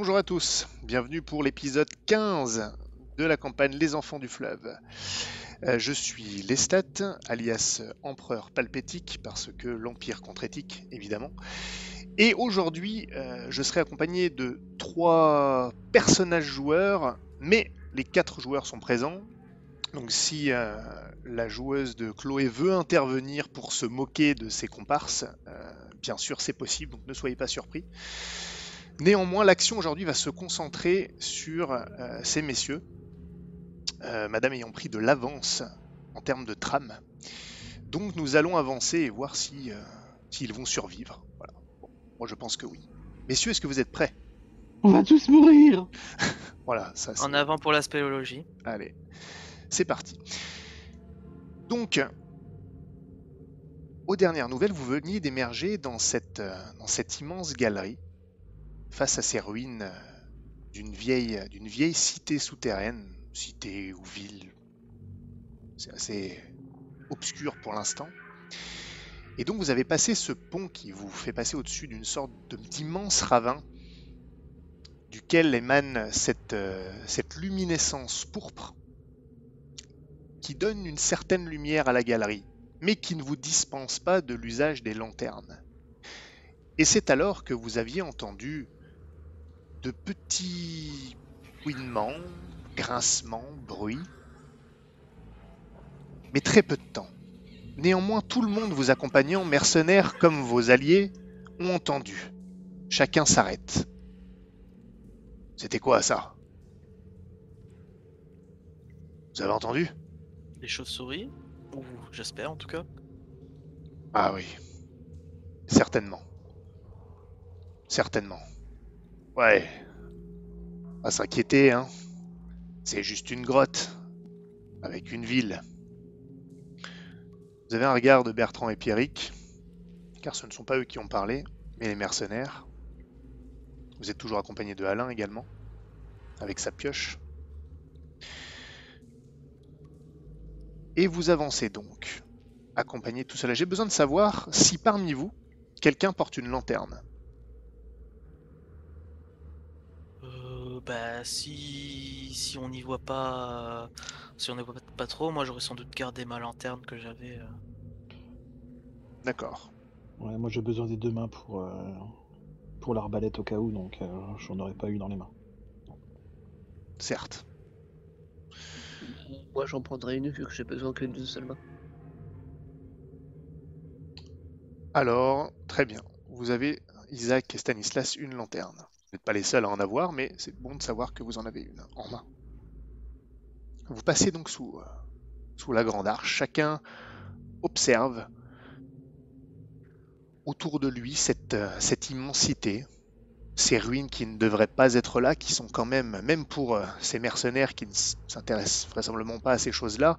Bonjour à tous, bienvenue pour l'épisode 15 de la campagne Les Enfants du Fleuve. Euh, je suis Lestat, alias Empereur Palpétique, parce que l'Empire contre-éthique, évidemment. Et aujourd'hui, euh, je serai accompagné de trois personnages joueurs, mais les quatre joueurs sont présents. Donc si euh, la joueuse de Chloé veut intervenir pour se moquer de ses comparses, bien sûr c'est possible, donc ne soyez pas surpris. Néanmoins, l'action aujourd'hui va se concentrer sur ces messieurs, euh, madame ayant pris de l'avance en termes de trame. Donc nous allons avancer et voir si euh, s'ils vont survivre. Voilà. moi je pense que oui. Messieurs, est-ce que vous êtes prêts? On va tous mourir Voilà, ça En avant pour la spéléologie. Allez, c'est parti. Donc, aux dernières nouvelles, vous veniez d'émerger dans cette, euh, dans cette immense galerie, face à ces ruines d'une vieille, cité souterraine cité ou ville. C'est assez obscur pour l'instant. Et donc vous avez passé ce pont qui vous fait passer au-dessus d'une sorte d'immense ravin duquel émane euh, cette luminescence pourpre qui donne une certaine lumière à la galerie, mais qui ne vous dispense pas de l'usage des lanternes. Et c'est alors que vous aviez entendu de petits couinements, grincement, bruit. Mais très peu de temps. Néanmoins, tout le monde vous accompagnant, mercenaires comme vos alliés, ont entendu. Chacun s'arrête. C'était quoi ça? Vous avez entendu? Des chauves-souris? Ou j'espère en tout cas? Ah oui. Certainement. Certainement. Ouais. Pas s'inquiéter, hein. C'est juste une grotte, avec une ville. Vous avez un regard de Bertrand et Pierrick, car ce ne sont pas eux qui ont parlé, mais les mercenaires. Vous êtes toujours accompagné de Alain également, avec sa pioche. Et vous avancez donc, accompagné tout cela. J'ai besoin de savoir si parmi vous, quelqu'un porte une lanterne. Bah si si on n'y voit pas si on ne voit pas, trop, moi j'aurais sans doute gardé ma lanterne que j'avais. Euh. D'accord. Ouais, moi j'ai besoin des deux mains pour euh, pour l'arbalète au cas où, donc euh, j'en aurais pas eu dans les mains. Certes. Moi j'en prendrais une vu que j'ai besoin que d'une seule main. Alors, très bien. Vous avez, Isaac et Stanislas, une lanterne. Vous n'êtes pas les seuls à en avoir, mais c'est bon de savoir que vous en avez une en main. Vous passez donc sous, euh, la grande arche. Chacun observe autour de lui cette, euh, cette immensité, ces ruines qui ne devraient pas être là, qui sont quand même, même pour euh, ces mercenaires qui ne s'intéressent vraisemblablement pas à ces choses-là,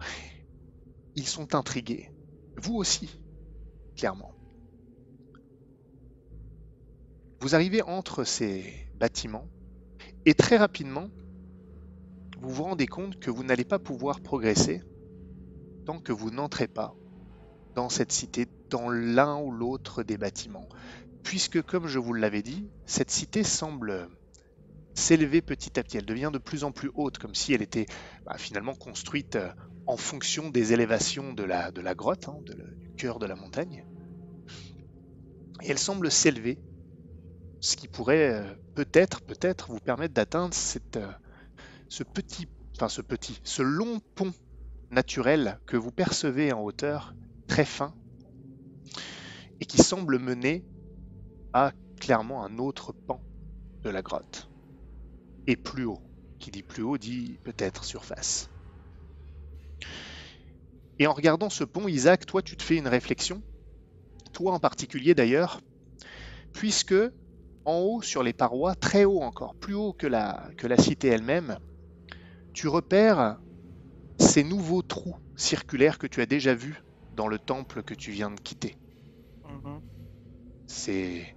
ils sont intrigués. Vous aussi, clairement. Vous arrivez entre ces bâtiments et très rapidement, vous vous rendez compte que vous n'allez pas pouvoir progresser tant que vous n'entrez pas dans cette cité, dans l'un ou l'autre des bâtiments. Puisque, comme je vous l'avais dit, cette cité semble s'élever petit à petit. Elle devient de plus en plus haute, comme si elle était bah, finalement construite euh, en fonction des élévations de la, grotte, hein, du cœur de la montagne. Et elle semble s'élever ce qui pourrait euh, peut-être, peut-être vous permettre d'atteindre cette, euh, ce petit, enfin ce petit, ce long pont naturel que vous percevez en hauteur, très fin, et qui semble mener à clairement un autre pan de la grotte. Et plus haut. Qui dit plus haut dit peut-être surface. Et en regardant ce pont, Isaac, toi tu te fais une réflexion, toi en particulier d'ailleurs, puisque en haut sur les parois, très haut encore, plus haut que la, que la cité elle-même, tu repères ces nouveaux trous circulaires que tu as déjà vus dans le temple que tu viens de quitter. Mm-hmm. Ces,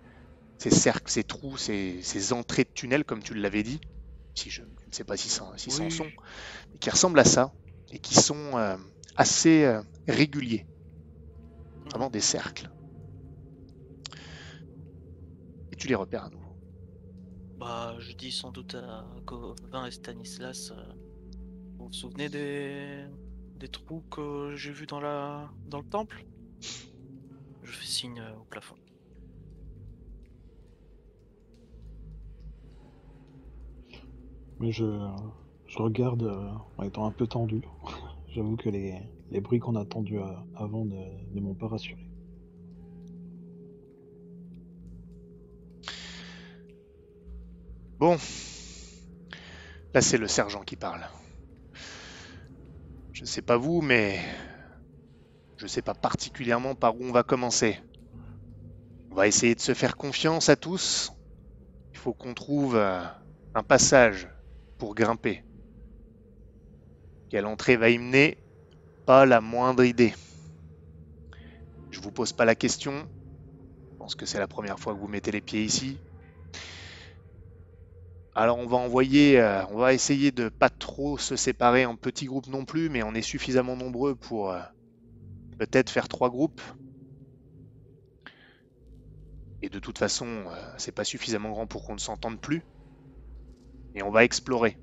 cercles, ces trous, ces, entrées de tunnels, comme tu l'avais dit, si je, ne sais pas si ça, si en sont, qui ressemblent à ça et qui sont euh, assez euh, réguliers. Vraiment des cercles tu les repères à nouveau. Bah, je dis sans doute à Gauvin et Stanislas. euh, vous vous souvenez des, des trous que j'ai vus dans, la... dans le temple? Je fais signe euh, au plafond. Mais je, je regarde euh, en étant un peu tendu. J'avoue que les, les bruits qu'on a entendus avant ne, ne m'ont pas rassuré. Bon. Là, c'est le sergent qui parle. Je sais pas vous, mais je sais pas particulièrement par où on va commencer. On va essayer de se faire confiance à tous. Il faut qu'on trouve euh, un passage pour grimper. Quelle entrée va y mener? Pas la moindre idée. Je vous pose pas la question. Je pense que c'est la première fois que vous mettez les pieds ici. Alors on va envoyer, euh, on va essayer de pas trop se séparer en petits groupes non plus, mais on est suffisamment nombreux pour euh, peut-être faire trois groupes. Et de toute façon, euh, c'est pas suffisamment grand pour qu'on ne s'entende plus. Et on va explorer.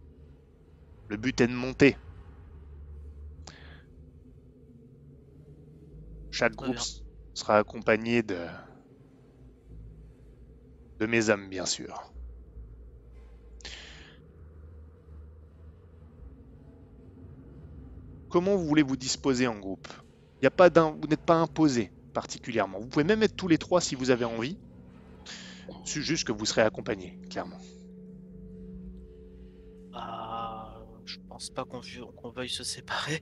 Le but est de monter. Chaque groupe sera accompagné de de mes hommes, bien sûr. Comment vous voulez vous disposer en groupe? Y a pas d'un, vous n'êtes pas imposé particulièrement. Vous pouvez même être tous les trois si vous avez envie. C'est juste que vous serez accompagnés, clairement. Ah, je pense pas qu'on veuille se séparer.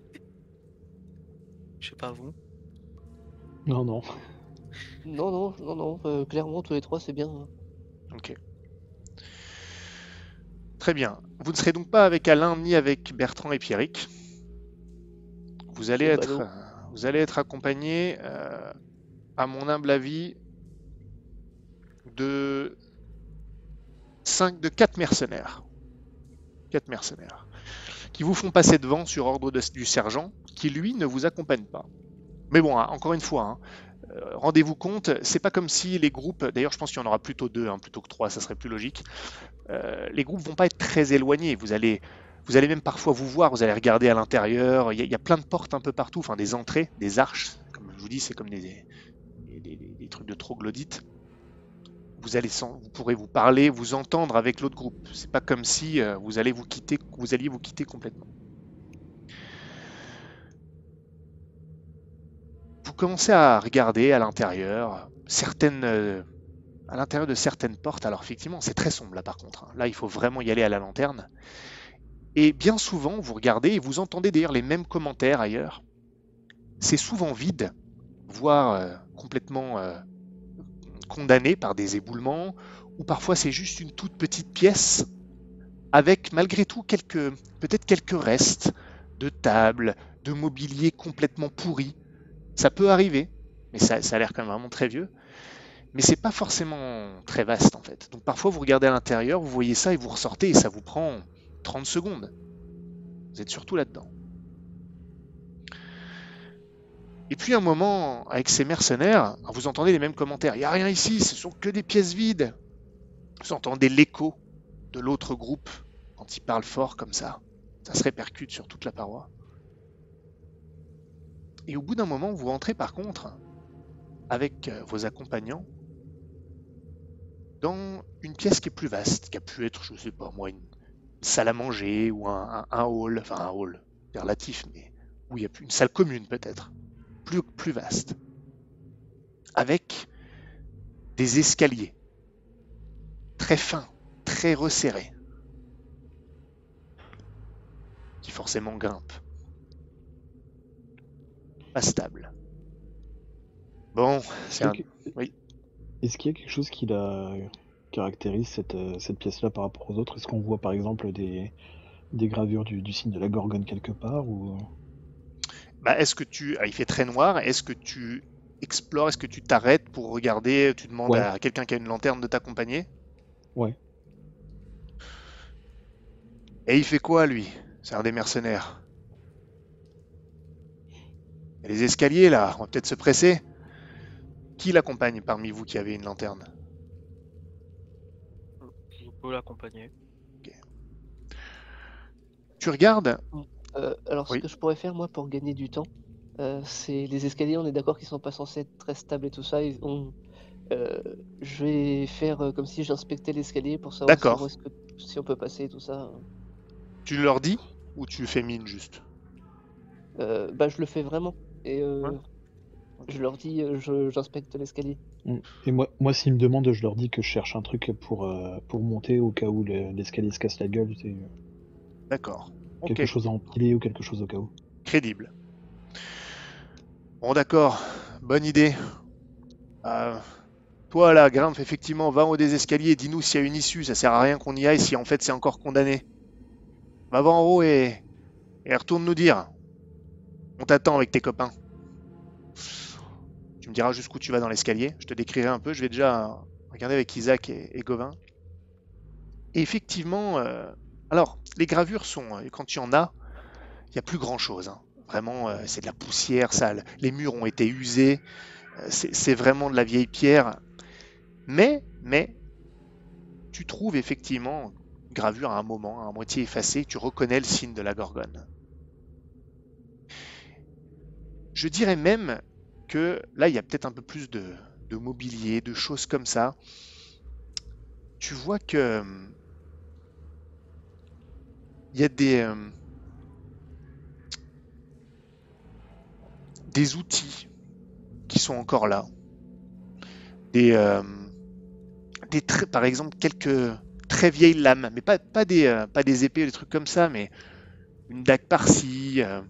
Je sais pas vous. Non, non. Non, non, non, non, euh, clairement, tous les trois, c'est bien. Ok. Très bien. Vous ne serez donc pas avec Alain ni avec Bertrand et Pierrick. Vous allez C'est être, ballot. euh, vous allez être accompagné, euh, à mon humble avis, de 5, de 4 mercenaires. 4 mercenaires. Qui vous font passer devant sur ordre de- du sergent, qui lui ne vous accompagne pas. Mais bon, hein, encore une fois, hein, euh, rendez-vous compte, c'est pas comme si les groupes, d'ailleurs je pense qu'il y en aura plutôt deux hein, plutôt que trois, ça serait plus logique. Euh, les groupes vont pas être très éloignés. Vous allez, vous allez même parfois vous voir, vous allez regarder à l'intérieur. Il y, a- plein de portes un peu partout, enfin des entrées, des arches. Comme je vous dis, c'est comme des, des, trucs de troglodytes. Vous allez, vous pourrez vous parler, vous entendre avec l'autre groupe. C'est pas comme si euh, vous allez vous quitter, vous alliez vous quitter complètement. Vous commencez à regarder à l'intérieur, certaines, euh, à l'intérieur de certaines portes. Alors effectivement, c'est très sombre là par contre. hein. Là, il faut vraiment y aller à la lanterne. Et bien souvent, vous regardez et vous entendez d'ailleurs les mêmes commentaires ailleurs. C'est souvent vide, voire euh, complètement euh, condamné par des éboulements, ou parfois c'est juste une toute petite pièce avec malgré tout peut-être quelques restes de tables, de mobilier complètement pourri. Ça peut arriver, mais ça, ça a l'air quand même vraiment très vieux. Mais c'est pas forcément très vaste en fait. Donc parfois vous regardez à l'intérieur, vous voyez ça et vous ressortez et ça vous prend 30 secondes. Vous êtes surtout là-dedans. Et puis un moment, avec ces mercenaires, vous entendez les mêmes commentaires. Il n'y a rien ici, ce sont que des pièces vides. Vous entendez l'écho de l'autre groupe quand ils parlent fort comme ça. Ça se répercute sur toute la paroi. Et au bout d'un moment, vous entrez par contre avec euh, vos accompagnants dans une pièce qui est plus vaste, qui a pu être, je sais pas moi, une salle à manger ou un, un- un hall, enfin un hall, relatif, mais où il y a plus une salle commune peut-être, plus, plus vaste, avec des escaliers très fins, très resserrés, qui forcément grimpent. Pas stable. Bon, c'est un... Oui. Est-ce qu'il y a quelque chose qui la caractérise cette, euh, cette pièce-là par rapport aux autres? Est-ce qu'on voit par exemple des, des gravures du, du signe de la Gorgone quelque part ou... Bah, est-ce que tu... ah, il fait très noir, est-ce que tu explores, est-ce que tu t'arrêtes pour regarder, tu demandes Ouais. à quelqu'un qui a une lanterne de t'accompagner? Ouais. Et il fait quoi lui? C'est un des mercenaires. Il y a les escaliers là, on va peut-être se presser. Qui l'accompagne parmi vous qui avez une lanterne? Peux l'accompagner. Tu regardes, Euh, alors, Oui. ce que je pourrais faire, moi, pour gagner du temps, euh, c'est les escaliers, on est d'accord qu'ils sont pas censés être très stables et tout ça. ils ont- euh, je vais faire euh, comme si j'inspectais l'escalier pour savoir si, on peut passer et tout ça. tu leur dis ou tu fais mine juste? Euh, bah, je le fais vraiment. Et euh, Ouais. je leur dis, euh, j'inspecte l'escalier. Mm. Et moi, moi s'ils me demandent, je leur dis que je cherche un truc pour, euh, pour monter au cas où le- l'escalier se casse la gueule. C'est D'accord. quelque chose à empiler ou quelque chose au cas où. crédible. Bon, d'accord. Bonne idée. Euh, toi, là, Grimph, effectivement, va en haut des escaliers. Dis-nous s'il y a une issue. Ça sert à rien qu'on y aille si en fait c'est encore condamné. Va voir en haut et, et retourne nous dire. On t'attend avec tes copains. Tu me diras jusqu'où tu vas dans l'escalier. Je te décrirai un peu. Je vais déjà regarder avec Isaac et, et Gauvin. Et effectivement, euh, alors, les gravures sont, euh, quand y en a, il n'y a plus grand chose. Vraiment, euh, c'est de la poussière sale. Les murs ont été usés. c'est vraiment de la vieille pierre. Mais, mais, tu trouves effectivement une gravure à un moment, à moitié effacée. Tu reconnais le signe de la gorgone. Je dirais même que là, il y a peut-être un peu plus de, mobilier, de choses comme ça. Tu vois que hum, il y a des hum, des outils qui sont encore là. Des, euh, des par exemple, quelques très vieilles lames, mais pas, des, euh, pas des épées, des trucs comme ça, mais une dague par-ci, euh, euh,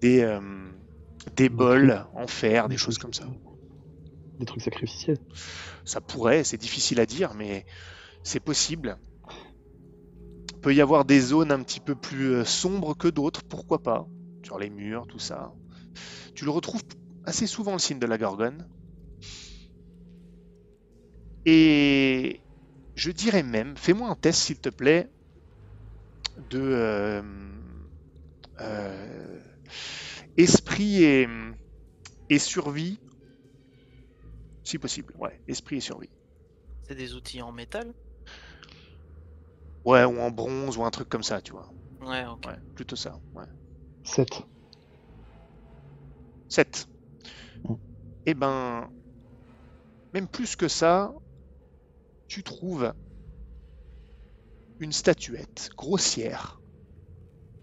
des Des bols en fer, des choses comme ça. Des trucs sacrificiels. Ça pourrait, c'est difficile à dire, mais c'est possible. Il peut y avoir des zones un petit peu plus euh, sombres que d'autres, pourquoi pas, sur les murs, tout ça. Tu le retrouves assez souvent le signe de la gorgone. Et je dirais même, fais-moi un test s'il te plaît de euh, euh, esprit et, et survie, si possible. Ouais, esprit et survie. C'est des outils en métal? Ouais, ou en bronze ou un truc comme ça, tu vois. Ouais, ok. Ouais, plutôt ça. Ouais. 7. 7. Mm. Eh ben, même plus que ça, tu trouves une statuette grossière.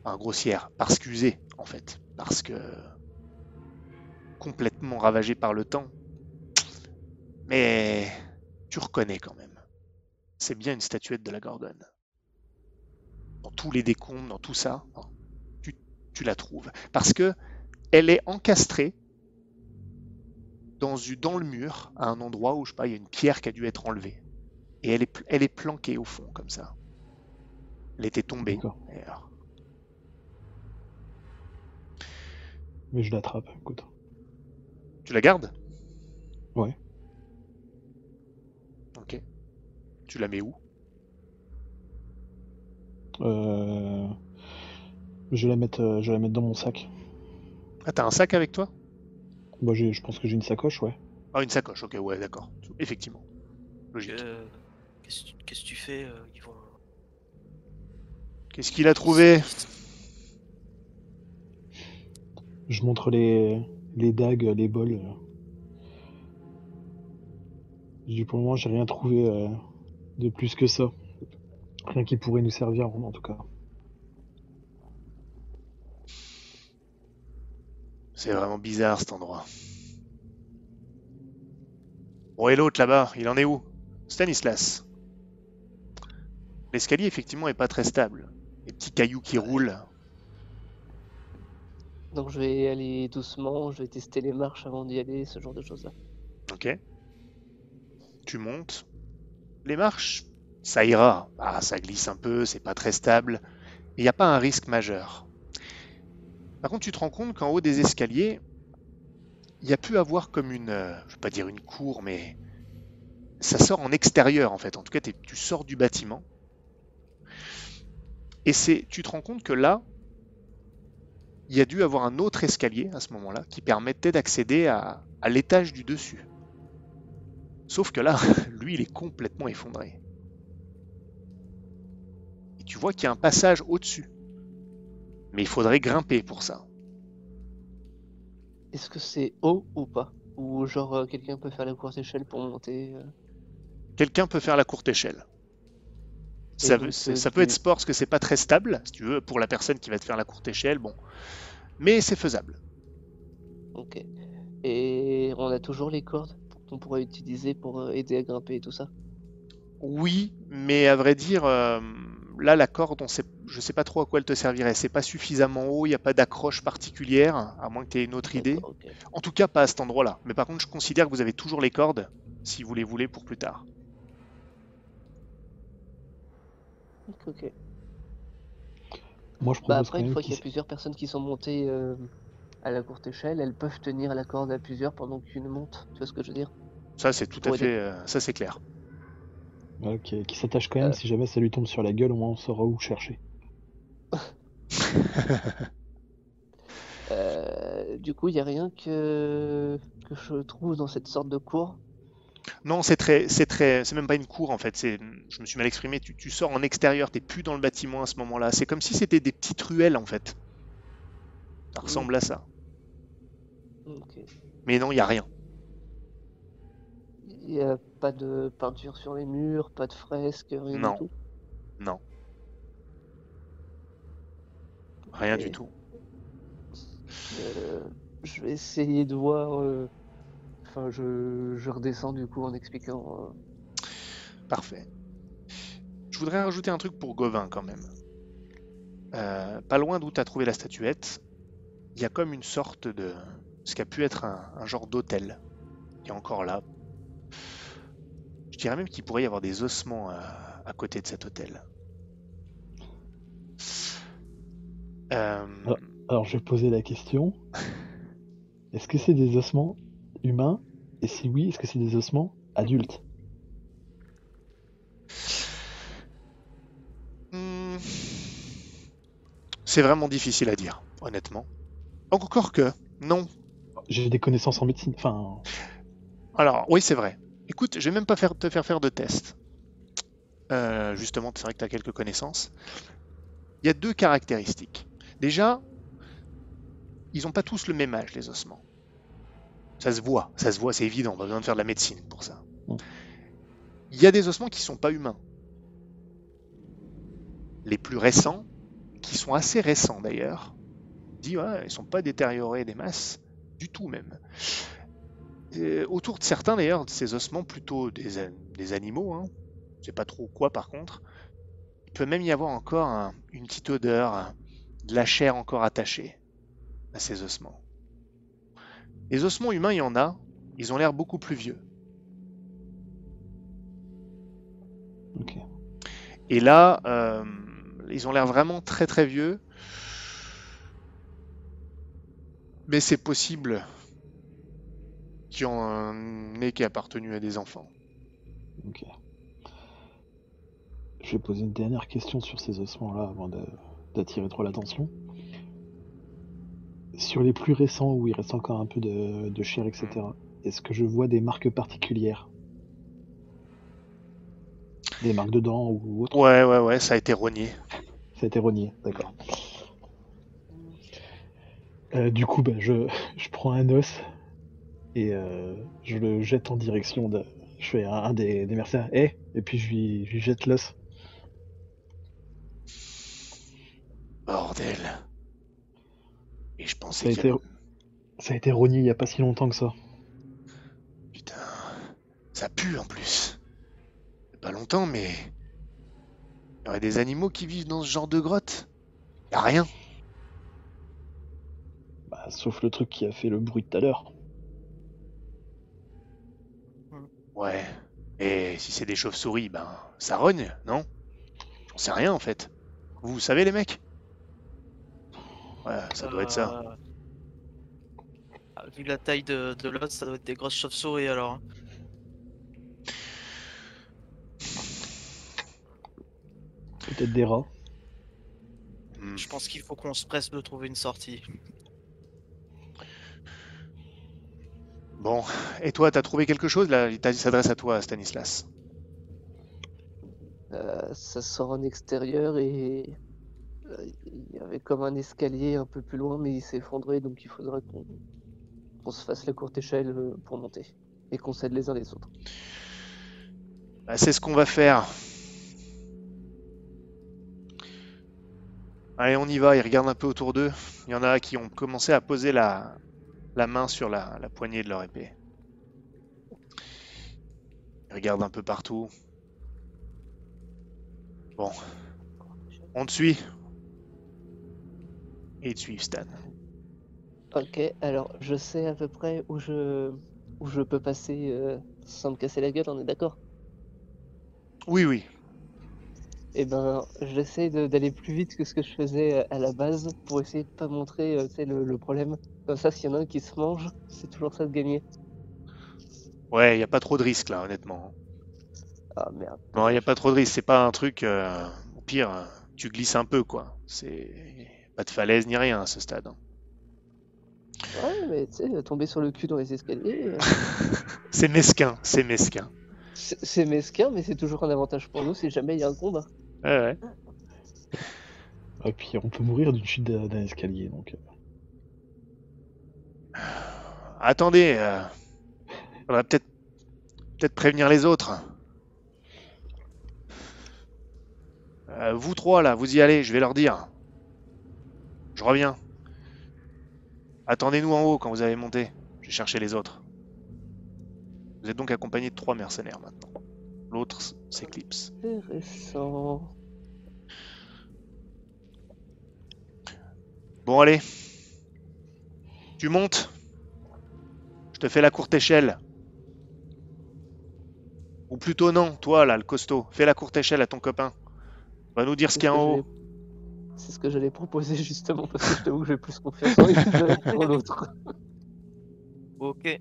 Enfin, grossière, parce qu'usée, en fait. Parce que complètement ravagée par le temps. Mais tu reconnais quand même. C'est bien une statuette de la Gorgone. Dans tous les décombres, dans tout ça, hein, tu, tu la trouves. Parce que elle est encastrée dans, le mur, à un endroit où, je sais pas, il y a une pierre qui a dû être enlevée. Et elle est, elle est planquée au fond, comme ça. Elle était tombée. D'accord. Et alors, Mais je l'attrape, écoute. Tu la gardes? Ouais. Ok. Tu la mets où? Euh... Je vais la mettre, euh, je vais la mettre dans mon sac. Ah, t'as un sac avec toi? Moi, j'ai- je pense que j'ai une sacoche, ouais. Ah, une sacoche, ok, ouais, d'accord. Effectivement. Logique. Euh, Qu'est-ce que tu- qu'est-ce que tu fais euh, Qu'est-ce qu'il a trouvé? Je montre les, les dagues, les bols. Je dis pour le moment, j'ai rien trouvé euh, de plus que ça. Rien qui pourrait nous servir, en tout cas. C'est vraiment bizarre cet endroit. Bon, et l'autre là-bas, il en est où? Stanislas. L'escalier, effectivement, est pas très stable. Les petits cailloux qui roulent. Donc je vais aller doucement, je vais tester les marches avant d'y aller, ce genre de choses-là. Ok. Tu montes. Les marches, ça ira. Ah, ça glisse un peu, c'est pas très stable. Il n'y a pas un risque majeur. Par contre, tu te rends compte qu'en haut des escaliers, il y a pu avoir comme une, euh, je vais pas dire une cour, mais ça sort en extérieur en fait. En tout cas, tu sors du bâtiment. Et c'est, tu te rends compte que là, il y a dû avoir un autre escalier à ce moment-là qui permettait d'accéder à, à l'étage du dessus. Sauf que là, lui, il est complètement effondré. tu vois qu'il y a un passage au-dessus. Mais il faudrait grimper pour ça. Est-ce que c'est haut ou pas? Ou genre euh, quelqu'un peut faire la courte échelle pour monter euh? Quelqu'un peut faire la courte échelle. Ça, euh, ça peut être sport parce que c'est pas très stable, si tu veux, pour la personne qui va te faire la courte échelle, bon. Mais c'est faisable. Ok. Et on a toujours les cordes qu'on pourrait utiliser pour euh, aider à grimper et tout ça? Oui, mais à vrai dire, euh, là, la corde, on sait, je sais pas trop à quoi elle te servirait. C'est pas suffisamment haut, il n'y a pas d'accroche particulière, à moins que tu aies une autre idée. En tout cas, pas à cet endroit-là. Mais par contre, je considère que vous avez toujours les cordes, si vous les voulez pour plus tard. Ok, ok. Moi, je Bah après, une fois qu'il y a plusieurs personnes qui sont montées euh, à la courte échelle, elles peuvent tenir la corde à plusieurs pendant qu'une monte. Tu vois ce que je veux dire? Ça, c'est tout à aider. fait, euh, ça c'est clair. Ok, qui s'attache quand même, Euh. si jamais ça lui tombe sur la gueule, au moins on saura où chercher. Euh, Du coup, il n'y a rien que... que je trouve dans cette sorte de cour. Non, c'est très, c'est très, c'est même pas une cour en fait. C'est, je me suis mal exprimé. Tu, tu sors en extérieur, t'es plus dans le bâtiment à ce moment-là. C'est comme si c'était des petites ruelles en fait. Ça ressemble à ça. Mais non, il y a rien. Il n'y a pas de peinture sur les murs, pas de fresques, rien Non. du tout? Non. Rien du tout. Euh, je vais essayer de voir. euh, Enfin, je... je redescends du coup en expliquant. euh, Parfait. Je voudrais rajouter un truc pour Gauvin quand même. Euh, pas loin d'où tu as trouvé la statuette, il y a comme une sorte de. ce qui a pu être un, un genre d'hôtel qui est encore là. Je dirais même qu'il pourrait y avoir des ossements à, à côté de cet hôtel. Euh, Ah. Alors, je vais poser la question. Est-ce que c'est des ossements humains Et si oui, est-ce que c'est des ossements adultes Hmm. C'est vraiment difficile à dire, honnêtement. Encore que, non. J'ai des connaissances en médecine. Enfin, Alors, oui, c'est vrai. Écoute, je vais même pas faire, te faire faire de test. Euh, justement, c'est vrai que tu as quelques connaissances. Il y a deux caractéristiques. Déjà, ils n'ont pas tous le même âge, les ossements. Ça se voit, ça se voit, c'est évident, pas besoin de faire de la médecine pour ça. Mm. Il y a des ossements qui sont pas humains. Les plus récents, qui sont assez récents d'ailleurs, dit ouais, ils sont pas détériorés des masses, du tout même. Et autour de certains d'ailleurs, de ces ossements plutôt des, a- des animaux, hein, je sais pas trop quoi par contre, il peut même y avoir encore un- une petite odeur, de la chair encore attachée à ces ossements. Les ossements humains, il y en a, ils ont l'air beaucoup plus vieux. ok. Et là, euh, ils ont l'air vraiment très très vieux. Mais c'est possible qu'il y en ait qui aient appartenu à des enfants. Ok. Je vais poser une dernière question sur ces ossements-là avant d'attirer trop l'attention. Sur les plus récents où il reste encore un peu de, de chair, etc., est-ce que je vois des marques particulières? Des marques de dents ou autre Ouais, ouais, ouais, ça a été rogné. Ça a été rogné, d'accord. Euh, du coup, bah, je, je prends un os et euh, je le jette en direction de. Je fais un, un des, des mercenaires. Eh Et puis je lui, je lui jette l'os. Bordel. Et je Ça a pensais été, que... ça a été rogné il y a pas si longtemps que ça. Putain, ça pue en plus. Pas longtemps, mais... Il y aurait des animaux qui vivent dans ce genre de grotte Y a rien. Bah, sauf le truc qui a fait le bruit de tout à l'heure. Ouais. Et si c'est des chauves-souris, ben ça rogne, non? J'en sais rien en fait. Vous, vous savez les mecs? Ouais, ça doit être ça. Euh, ah, Vu la taille de, de l'os, ça doit être des grosses chauves-souris alors. hein. Peut-être des rats. Hmm. Je pense qu'il faut qu'on se presse de trouver une sortie. Bon, et toi, t'as trouvé quelque chose là? Il s'adresse à toi, Stanislas. Euh, ça sort en extérieur et il y avait comme un escalier un peu plus loin, mais il s'est effondré, donc il faudrait qu'on se fasse la courte échelle euh, pour monter et qu'on s'aide les uns les autres. Bah, c'est ce qu'on va faire. Allez, on y va. Ils regardent un peu autour d'eux. Il y en a qui ont commencé à poser la, la main sur la, la poignée de leur épée. Ils regardent un peu partout. Bon, on te suit. Et te suivent, Stan. Ok, alors je sais à peu près où je où je peux passer euh, sans me casser la gueule, on est d'accord? Oui, oui. Eh ben, j'essaie de- d'aller plus vite que ce que je faisais euh, à la base pour essayer de pas montrer euh, le, le problème. Comme ça, s'il y en a un qui se mange, c'est toujours ça de gagner. Ouais, il n'y a pas trop de risques là, honnêtement. Ah merde. Non, il n'y a pas trop de risques. C'est pas un truc. euh, au pire, tu glisses un peu, quoi. C'est pas de falaise ni rien à ce stade. hein. Ouais, mais tu sais, tomber sur le cul dans les escaliers, euh, C'est mesquin, c'est mesquin. c'est mesquin, mais c'est toujours un avantage pour nous si jamais il y a un combat. Ouais, ouais. Et puis on peut mourir d'une chute d'un escalier, donc. euh, Attendez, euh, faudrait peut-être peut-être prévenir les autres. Euh, vous trois là, vous y allez, je vais leur dire. Je reviens. Attendez-nous en haut quand vous avez monté. Je vais chercher les autres. Vous êtes donc accompagné de trois mercenaires maintenant. L'autre, c'est Clips. Intéressant. Bon, allez. Tu montes. Je te fais la courte échelle. Ou plutôt non, toi là, le costaud. Fais la courte échelle à ton copain. Va nous dire ce qu'il y a en haut. C'est ce que j'allais proposer justement parce que je t'avoue que j'ai plus confiance en que pour l'autre. Ok.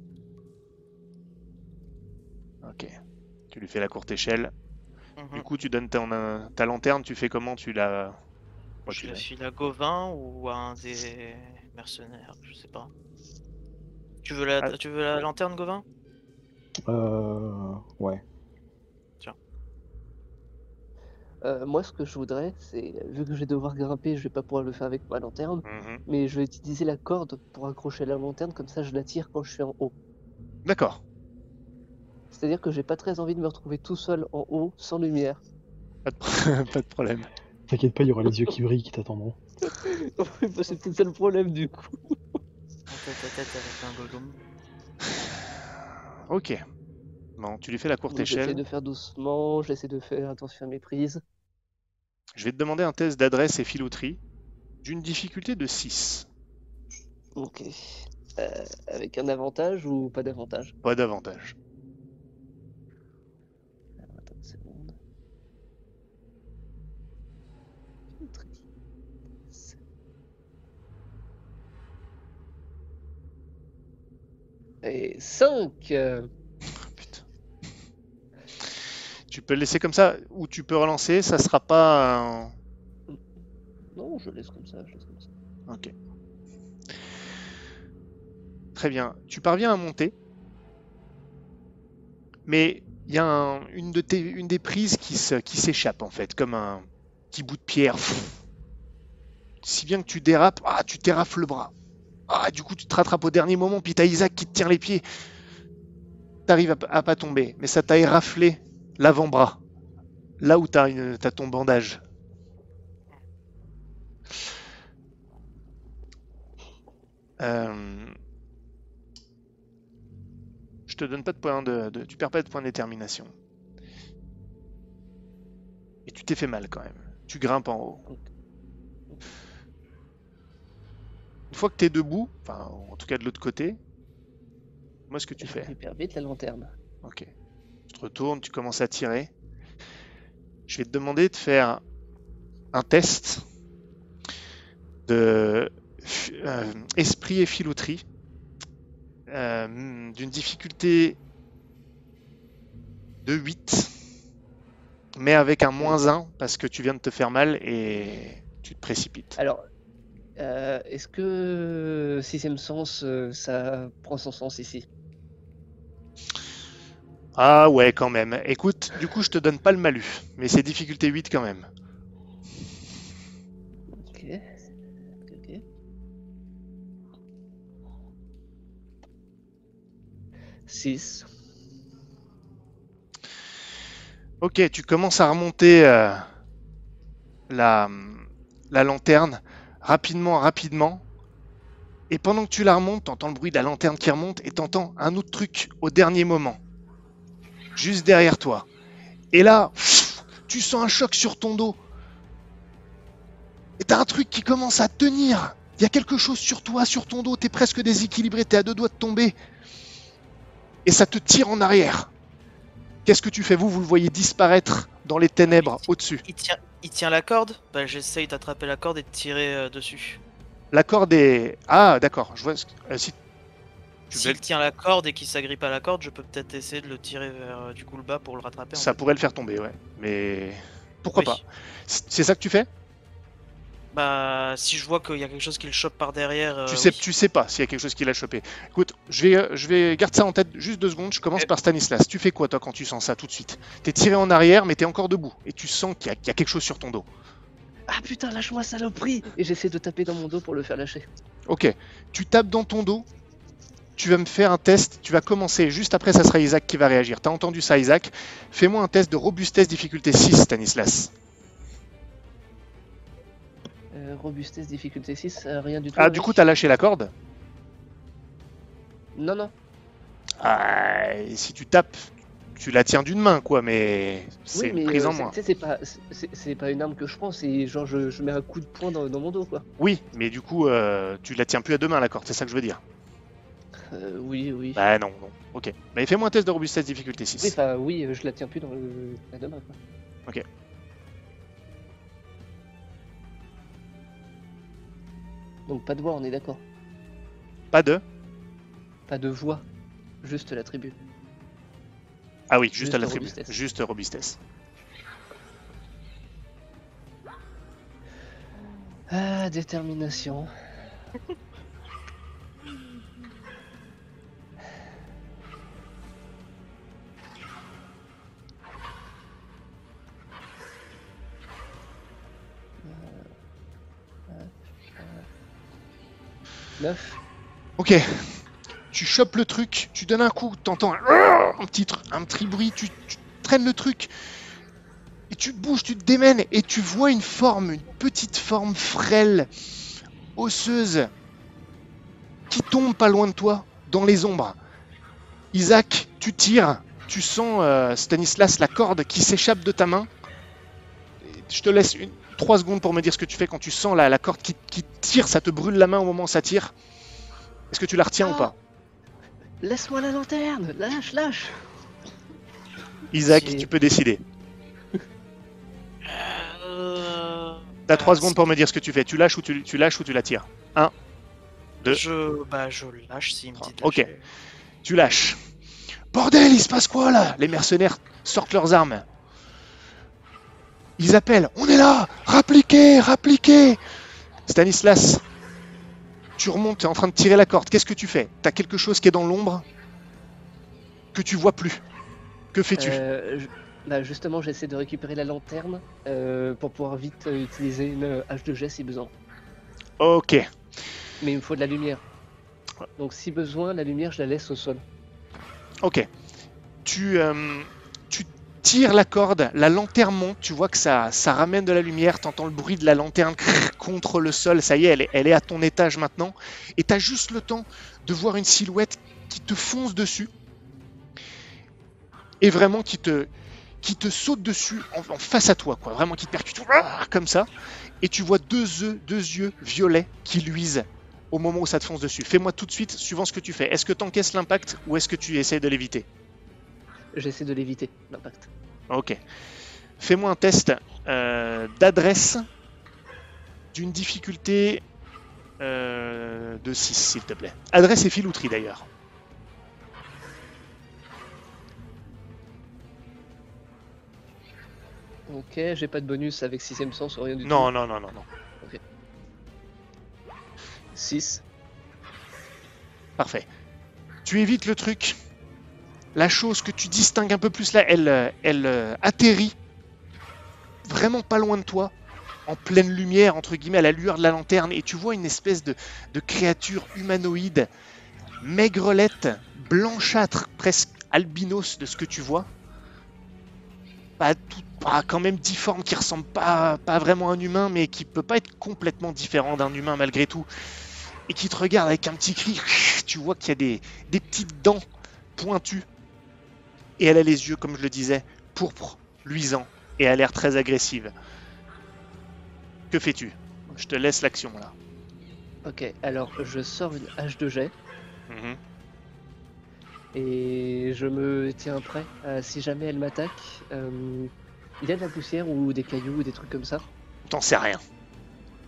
Ok. Tu lui fais la courte échelle. Mhm. Du coup, tu donnes ton, euh, ta lanterne. Tu fais comment? Tu la. Moi, Je tu la la- file à Gauvin ou à un des mercenaires, je sais pas. Tu veux la, Ah. tu veux la lanterne, Gauvin? Euh. Ouais. Euh, moi, ce que je voudrais, c'est vu que je vais devoir grimper, je vais pas pouvoir le faire avec ma lanterne, Mhm. mais je vais utiliser la corde pour accrocher la lanterne, comme ça je la tire quand je suis en haut. D'accord. C'est-à-dire que j'ai pas très envie de me retrouver tout seul en haut, sans lumière. Pas de, pro- pas de problème. T'inquiète pas, il y aura les yeux qui brillent qui t'attendront. Bah, c'est peut-être ça le problème du coup. En tête à tête avec un golem. Ok. Bon, tu lui fais la courte Donc, J'essaie échelle. de faire doucement, j'essaie de faire attention à mes prises. Je vais te demander un test d'adresse et filouterie d'une difficulté de 6. Ok. Euh, avec un avantage ou pas d'avantage? Pas d'avantage. Alors, Attends une seconde. Et 5 Putain. Tu peux le laisser comme ça ou tu peux relancer, ça sera pas un... Non, je laisse comme ça, je laisse comme ça. Ok. Très bien. Tu parviens à monter. Mais il y a un- une, de tes- une des prises qui s'échappe en fait, comme un petit bout de pierre. Si bien que tu dérapes, ah, tu t'érafles le bras. Ah, du coup, tu te rattrapes au dernier moment, puis t'as Isaac qui te tient les pieds. T'arrives à, à pas tomber, mais ça t'a éraflé l'avant-bras. Là où t'as ton bandage. Euh, Je te donne pas de point de, de- Tu perds pas de point de détermination. Et tu t'es fait mal quand même. Tu grimpes en haut. Une fois que t'es debout, enfin en tout cas de l'autre côté, moi ce que tu Je fais. vite la lanterne. Ok. Tu te retournes, tu commences à tirer. Je vais te demander de faire un test de euh, esprit et filouterie euh, d'une difficulté de 8, mais avec un moins 1 parce que tu viens de te faire mal et tu te précipites. Alors, euh, est-ce que sixième sens, ça prend son sens ici? Ah ouais, quand même. Écoute, du coup, je te donne pas le malus, mais c'est difficulté 8 quand même. Ok. Ok, ok. Six. Ok, tu commences à remonter euh, la, la lanterne rapidement, rapidement. Et pendant que tu la remontes, t'entends le bruit de la lanterne qui remonte et t'entends un autre truc au dernier moment. Juste derrière toi. Et là, tu sens un choc sur ton dos. Et t'as un truc qui commence à tenir. Il y a quelque chose sur toi, sur ton dos. T'es presque déséquilibré, t'es à deux doigts de tomber. Et ça te tire en arrière. Qu'est-ce que tu fais? Vous, vous le voyez disparaître dans les ténèbres au-dessus. Il tient, il tient la corde? Bah j'essaye d'attraper la corde et de tirer euh, dessus. La corde est. Ah, d'accord. Je vois. euh, si... Tu S'il tient la corde et qu'il s'agrippe à la corde, je peux peut-être essayer de le tirer vers euh, du coup le bas pour le rattraper. en Ça fait. pourrait le faire tomber, ouais. Mais pourquoi Oui. pas C'est ça que tu fais? Bah si je vois qu'il y a quelque chose qui le chope par derrière. Tu euh, sais, oui. tu sais pas s'il y a quelque chose qui l'a chopé. Écoute, je vais, euh, je vais garder ça en tête juste deux secondes. Je commence par Stanislas. Tu fais quoi toi quand tu sens ça tout de suite? T'es tiré en arrière, mais t'es encore debout et tu sens qu'il y, y a quelque chose sur ton dos. Ah putain, lâche-moi saloperie Et j'essaie de taper dans mon dos pour le faire lâcher. Ok, tu tapes dans ton dos. Tu vas me faire un test. Tu vas commencer. Juste après, ça sera Isaac qui va réagir. T'as entendu ça, Isaac? Fais-moi un test de robustesse difficulté 6, Stanislas. Euh, robustesse, difficulté 6, euh, rien du tout. Ah, du coup, t'as lâché la corde? Non, non. Ah, et si tu tapes, tu la tiens d'une main, quoi, mais c'est Oui, prise euh, en c'est- moins. c'est pas, une arme que je prends, c'est genre je, je mets un coup de poing dans, dans mon dos, quoi. Oui, mais du coup, euh, tu la tiens plus à deux mains, la corde, c'est ça que je veux dire. Euh, oui, oui. Bah non, non. Ok. Bah, fais-moi un test de robustesse difficulté 6. Oui, enfin, oui, euh, je la tiens plus dans le, la deux mains, quoi. Ok. Donc pas de voix, on est d'accord. Pas de Pas de voix, juste la tribu. Ah oui, juste, Juste à la tribu. robustesse. Juste robustesse. Ah, détermination. Ok. Tu chopes le truc, tu donnes un coup, t'entends un, un petit, un petit bruit, tu, traînes le truc. Et tu bouges, tu te démènes et tu vois une forme, une petite forme frêle, osseuse, qui tombe pas loin de toi, dans les ombres. Isaac, tu tires, tu sens euh, Stanislas la corde qui s'échappe de ta main. Je te laisse une, trois secondes pour me dire ce que tu fais quand tu sens la, la corde qui, qui tire, ça te brûle la main au moment où ça tire. Est-ce que tu la retiens ou Ah. pas Laisse-moi la lanterne Lâche, lâche Isaac, tu peux décider. Euh, T'as bah, trois secondes si- pour me dire ce que tu fais. Tu lâches ou tu, tu lâches ou tu la tires? deux. Je, bah, je lâche s'il me dit de Ok. Tu lâches. Bordel, il se passe quoi là? Les mercenaires sortent leurs armes. Ils appellent. On est là Rappliquez Rappliquez Stanislas, tu remontes, tu es en train de tirer la corde. Qu'est-ce que tu fais? T'as quelque chose qui est dans l'ombre que tu vois plus. Que fais-tu? Euh, je- bah, justement, j'essaie de récupérer la lanterne euh, pour pouvoir vite euh, utiliser une euh, hache de jet si besoin. Ok. Mais il me faut de la lumière. Donc si besoin, la lumière, je la laisse au sol. Ok. Tu, euh, tu tires la corde, la lanterne monte, tu vois que ça, ça ramène de la lumière, tu entends le bruit de la lanterne contre le sol, ça y est elle, est, elle est à ton étage maintenant, et tu as juste le temps de voir une silhouette qui te fonce dessus, et vraiment qui te, qui te saute dessus en, face à toi, quoi, vraiment qui te percute comme ça, et tu vois deux œufs, deux yeux violets qui luisent au moment où ça te fonce dessus. Fais-moi tout de suite, suivant ce que tu fais. Est-ce que tu encaisses l'impact ou est-ce que tu essaies de l'éviter? J'essaie de l'éviter, l'impact. Ok. Fais-moi un test euh, d'adresse d'une difficulté euh, de 6, s'il te plaît. Adresse et filouterie d'ailleurs. Ok, j'ai pas de bonus avec sixième sens ou rien du Non, non, non, non, non. tout. 6. Parfait. Tu évites le truc. La chose que tu distingues un peu plus là, elle, euh, atterrit vraiment pas loin de toi, en pleine lumière, entre guillemets, à la lueur de la lanterne, et tu vois une espèce de, créature humanoïde, maigrelette, blanchâtre, presque albinos de ce que tu vois. Pas, tout, pas quand même difforme, qui ressemble pas, vraiment à un humain, mais qui peut pas être complètement différent d'un humain malgré tout. Et qui te regarde avec un petit cri. Tu vois qu'il y a des petites dents pointues. Et elle a les yeux, comme je le disais, pourpres, luisants, et elle a l'air très agressive. Que fais-tu? Je te laisse l'action là. Ok, alors je sors une hache de jet Mhm. et je me tiens prêt. à- si jamais elle m'attaque, euh, il y a de la poussière ou des cailloux ou des trucs comme ça? T'en sais rien.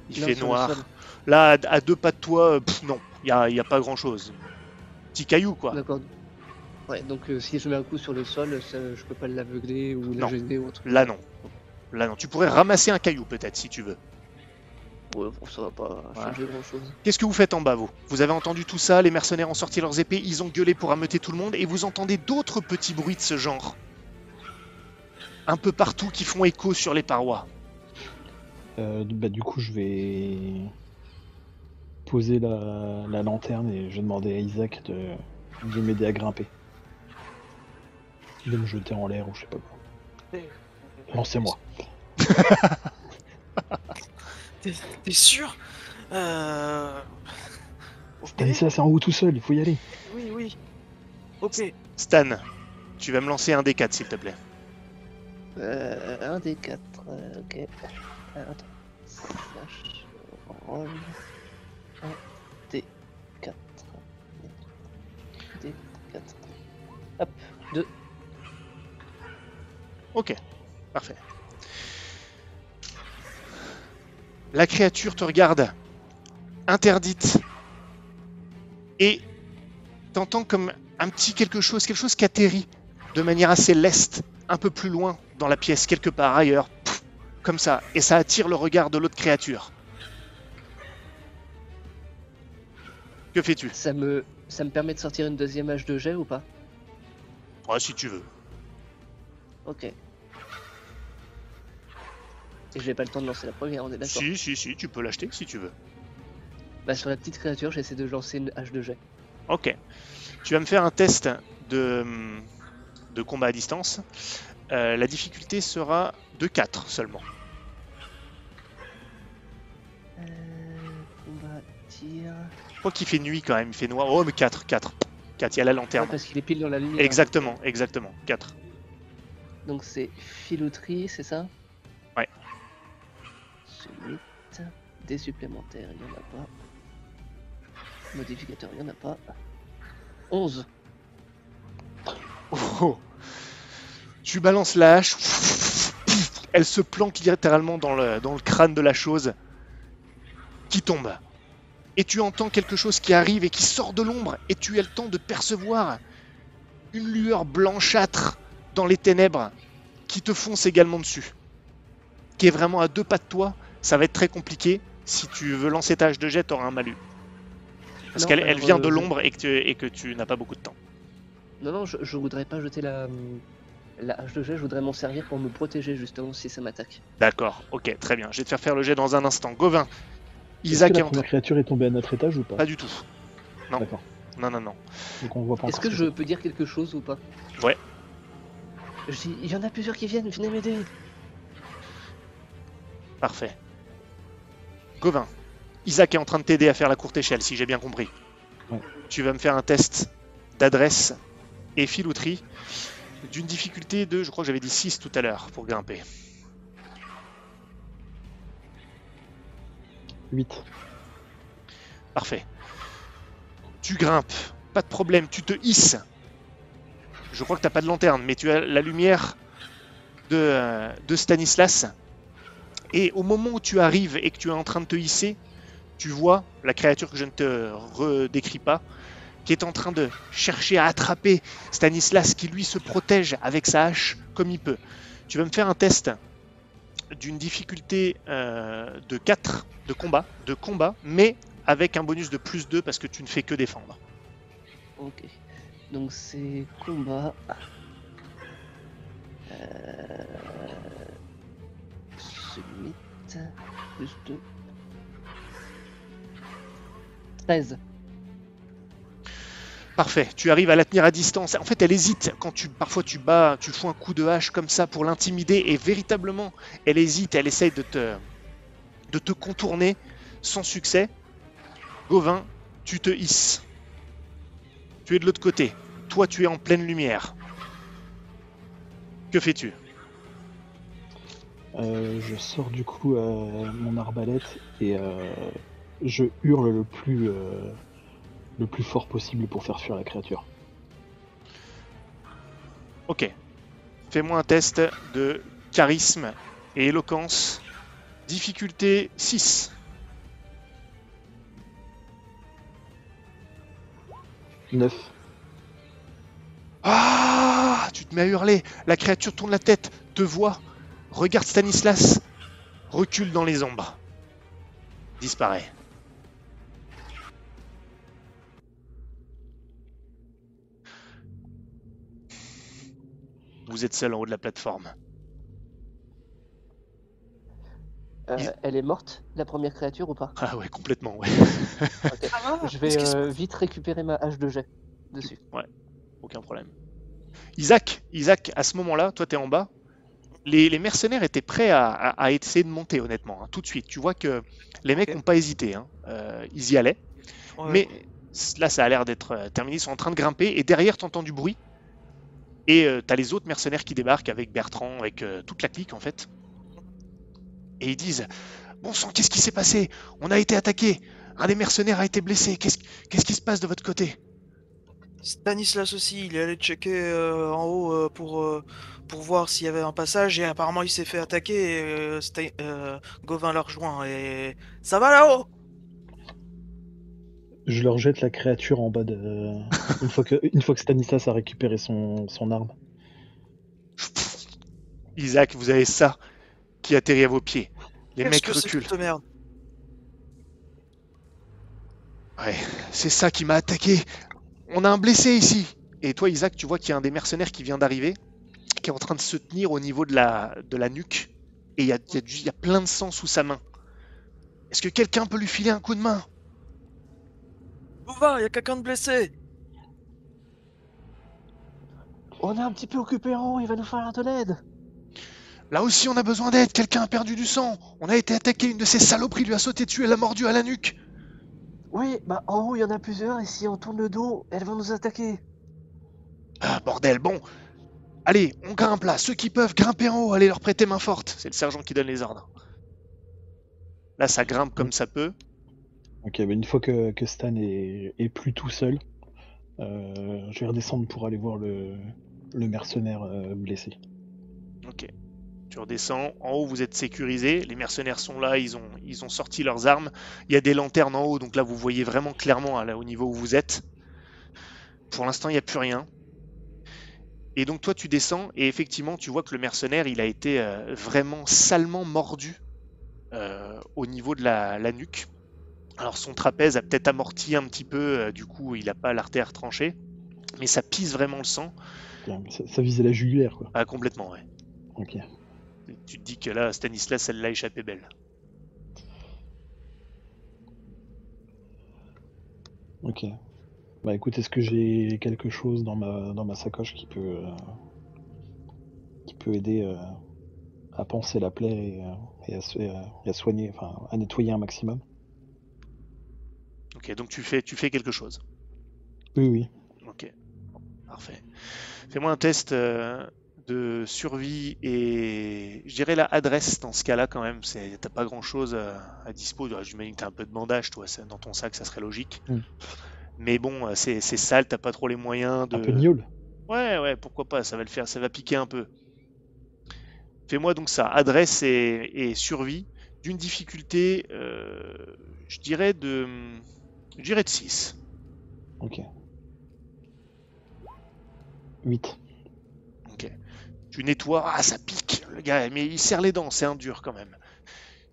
Il Non, fait noir. Là, à- deux pas de toi, euh, pff, non, il n'y a, y a pas grand chose. Petit caillou quoi. D'accord. Ouais, donc euh, si je mets un coup sur le sol, ça, je peux pas l'aveugler ou la Non. gêner ou truc. Là non. Là non. Tu pourrais ramasser un caillou peut-être si tu veux. Ouais, bon, ça va pas Voilà. changer grand chose. Qu'est-ce que vous faites en bas, vous? Vous avez entendu tout ça, les mercenaires ont sorti leurs épées, ils ont gueulé pour ameuter tout le monde, et vous entendez d'autres petits bruits de ce genre. Un peu partout qui font écho sur les parois. Euh, bah, du coup, je vais poser la, la lanterne et je vais demander à Isaac de, de m'aider à grimper. De me jeter en l'air ou je sais pas quoi. Lancez-moi. T'es t'es sûr? Euh... ok, Stanislas, c'est en haut tout seul, il faut y aller. Oui, oui. Ok. Stan, tu vas me lancer un des quatre s'il te plaît. Euh, un des quatre, euh, ok. Alors, attends. Slash roll. Un des quatre. Des quatre. Hop, deux. Ok, parfait. La créature te regarde, interdite, et t'entends comme un petit quelque chose, quelque chose qui atterrit de manière assez leste, un peu plus loin dans la pièce, quelque part ailleurs, Pff, comme ça, et ça attire le regard de l'autre créature. Que fais-tu? Ça me, ça me permet de sortir une deuxième hache de jet ou pas? Ouais, Si tu veux. Ok. Et j'ai pas le temps de lancer la première, on est d'accord Si, si, si, tu peux l'acheter si tu veux. Bah sur la petite créature, j'essaie de lancer une hache de jet. Ok. Tu vas me faire un test de, de combat à distance. Euh, la difficulté sera de 4 seulement. Euh, combat, tir... Je crois qu'il fait nuit quand même, il fait noir. Oh, mais 4, 4. 4, il y a la Ouais, lanterne. parce qu'il est pile dans la lumière. Exactement, exactement. 4. Donc c'est filouterie, c'est ça Ouais. 8. Des supplémentaires, il n'y en a pas. Modificateur, il n'y en a pas. 11. Oh. Tu balances la hache. Elle se planque littéralement dans le, dans le crâne de la chose qui tombe. Et tu entends quelque chose qui arrive et qui sort de l'ombre. Et tu as le temps de percevoir une lueur blanchâtre dans les ténèbres qui te fonce également dessus. Qui est vraiment à deux pas de toi. Ça va être très compliqué. Si tu veux lancer ta hache de jet, tu auras un malus. Parce qu'elle vient euh, de je- l'ombre et que tu, et que tu n'as pas beaucoup de temps. Non, non, je, je voudrais pas jeter la, la hache de jet, je voudrais m'en servir pour me protéger justement si ça m'attaque. D'accord, ok, très bien. Je vais te faire faire le jet dans un instant. Gauvin, Est-ce Isaac que est la première créature est tombée à notre étage ou pas? Pas du tout. non. D'accord. Non, non, non. Est-ce que je peux dire quelque chose ou pas? Ouais. Je dis, il y en a plusieurs qui viennent, venez m'aider. Parfait. Gauvin, Isaac est en train de t'aider à faire la courte échelle, si j'ai bien compris. Ouais. Tu vas me faire un test d'adresse et filouterie d'une difficulté de, je crois que j'avais dit 6 tout à l'heure pour grimper. 8. Parfait. Tu grimpes, pas de problème, tu te hisses. Je crois que t'as pas de lanterne, mais tu as la lumière de, euh, de Stanislas. Et au moment où tu arrives et que tu es en train de te hisser, tu vois la créature que je ne te redécris pas, qui est en train de chercher à attraper Stanislas, qui lui se protège avec sa hache comme il peut. Tu vas me faire un test d'une difficulté euh, de 4 de combat, de combat, mais avec un bonus de plus 2 parce que tu ne fais que défendre. Ok. Donc c'est combat. Euh... Plus 2. 13. Parfait, tu arrives à la tenir à distance. En fait, elle hésite quand tu parfois tu bats, tu fous un coup de hache comme ça pour l'intimider et véritablement, elle hésite, elle essaye de te de te contourner sans succès. Gauvin, tu te hisses. Tu es de l'autre côté. Toi, tu es en pleine lumière. Que fais-tu? Euh, je sors du coup euh, mon arbalète et euh, je hurle le plus, le plus fort possible pour faire fuir la créature. Ok. Fais-moi un test de charisme et éloquence. Difficulté 6. 9. Ah Tu te mets à hurler. La créature tourne la tête, te voit, regarde Stanislas, recule dans les ombres. Disparaît. Vous êtes seul en haut de la plateforme. Euh, Elle est morte, la première créature ou pas? Ah ouais, complètement, ouais. Ok. Je vais euh, vite récupérer ma hache de jet dessus. Aucun problème. Isaac, Isaac, à ce moment-là, toi, tu es en bas. Les, les mercenaires étaient prêts à, à- à essayer de monter, honnêtement, hein, tout de suite. Tu vois que les mecs n'ont pas hésité. hein. Euh, ils y allaient. Ouais. Mais là, ça a l'air d'être terminé. Ils sont en train de grimper. Et derrière, tu entends du bruit. Et tu as les autres mercenaires qui débarquent avec Bertrand, avec euh, toute la clique, en fait. Et ils disent Bon sang, qu'est-ce qui s'est passé? On a été attaqué. Un des mercenaires a été blessé. Qu'est-ce qu'est-ce qui se passe de votre côté? Stanislas aussi, il est allé checker euh, en haut euh, pour, euh, pour voir s'il y avait un passage et apparemment il s'est fait attaquer et euh, euh, Gauvin l'a rejoint et ça va là-haut Je leur jette la créature en bas de. une, fois que, une fois que Stanislas a récupéré son, son arme. Isaac, vous avez ça qui atterrit à vos pieds. Les mecs que reculent. cette merde Ouais, c'est ça qui m'a attaqué. On a un blessé ici. Et toi, Isaac, tu vois qu'il y a un des mercenaires qui vient d'arriver, qui est en train de se tenir au niveau de la, de la nuque. Et il y a, il y a du- il y a plein de sang sous sa main. Est-ce que quelqu'un peut lui filer un coup de main? Gauvin, il y a quelqu'un de blessé On est un petit peu occupé en haut, il va nous falloir de l'aide. Là aussi, on a besoin d'aide. Quelqu'un a perdu du sang. On a été attaqué. Une de ces saloperies lui a sauté dessus. Elle a mordu à la nuque. Oui, bah en haut il y en a plusieurs et si on tourne le dos, elles vont nous attaquer. Ah, bordel, bon. Allez, on grimpe là. Ceux qui peuvent grimper en haut, allez leur prêter main forte. C'est le sergent qui donne les ordres. Là, ça grimpe comme ça peut. Ok, bah une fois que, que Stan est, est plus tout seul, euh, je vais redescendre pour aller voir le, le mercenaire euh, blessé. Ok. Tu redescends. En haut, vous êtes sécurisé. Les mercenaires sont là. Ils ont, ils ont sorti leurs armes. Il y a des lanternes en haut. Donc là, vous voyez vraiment clairement hein, là, au niveau où vous êtes. Pour l'instant, il n'y a plus rien. Et donc, toi, tu descends. Et effectivement, tu vois que le mercenaire, il a été euh, vraiment salement mordu euh, au niveau de la, la nuque. Alors, son trapèze a peut-être amorti un petit peu. euh, du coup, il n'a pas l'artère tranchée. Mais ça pisse vraiment le sang. Ça visait la jugulaire, quoi. Ah, complètement, ouais. Ok. Tu te dis que là, Stanislas, elle l'a échappé belle. Ok. Bah écoute, est-ce que j'ai quelque chose dans ma, dans ma sacoche qui peut, euh, qui peut aider euh, à panser la plaie et, euh, et à, so- et à- et à soigner, enfin à nettoyer un maximum? Ok, donc tu fais, tu fais quelque chose. Oui, oui. Ok, parfait. Fais-moi un test de survie et je dirais la adresse dans ce cas-là quand même. C'est, t'as pas grand-chose euh, à dispo. Ah, J'imagine que t'as un peu de bandage, toi, dans ton sac, ça serait logique. Mm. Mais bon, c'est, sale, t'as pas trop les moyens de. Un peu de gnôle. Ouais, ouais, pourquoi pas, ça va le faire, ça va piquer un peu. Fais-moi donc ça, adresse et, et survie, d'une difficulté, euh, je dirais de, je dirais de 6. Ok. 8. Ok. Tu nettoies, ah ça pique, le gars, mais il serre les dents, c'est un dur quand même.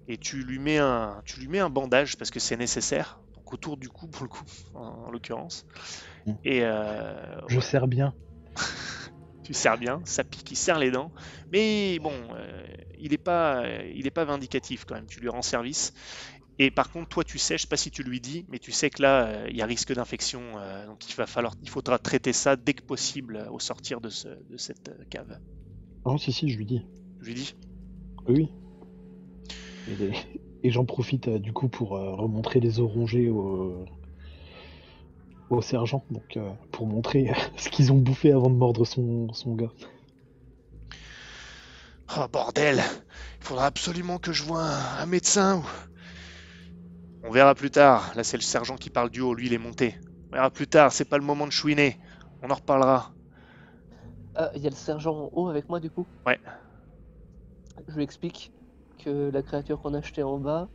Et tu lui mets un, tu lui mets un bandage parce que c'est nécessaire. Donc autour du cou pour le coup, en, en l'occurrence. Mm. Et euh, Je sers bien. tu serres bien, ça pique, il serre les dents. Mais bon, euh, il n'est pas, il est pas vindicatif quand même, tu lui rends service. Et par contre, toi, tu sais, je sais pas si tu lui dis, mais tu sais que là, euh, il y a risque d'infection, euh, donc il va falloir, il faudra traiter ça dès que possible euh, au sortir de, ce- de cette cave. Non, si, si, je lui dis. Je lui dis? Oui. Et, j'en profite du coup pour remontrer les os rongés au, au sergent, donc euh, pour montrer ce qu'ils ont bouffé avant de mordre son, son gars. Oh bordel, il faudra absolument que je voie un, un médecin. ou- On verra plus tard. Là, c'est le sergent qui parle du haut. Lui, il est monté. On verra plus tard. C'est pas le moment de chouiner. On en reparlera. Ah, il y a le sergent en haut avec moi du coup Ouais. Je lui explique que la créature qu'on a achetée en bas,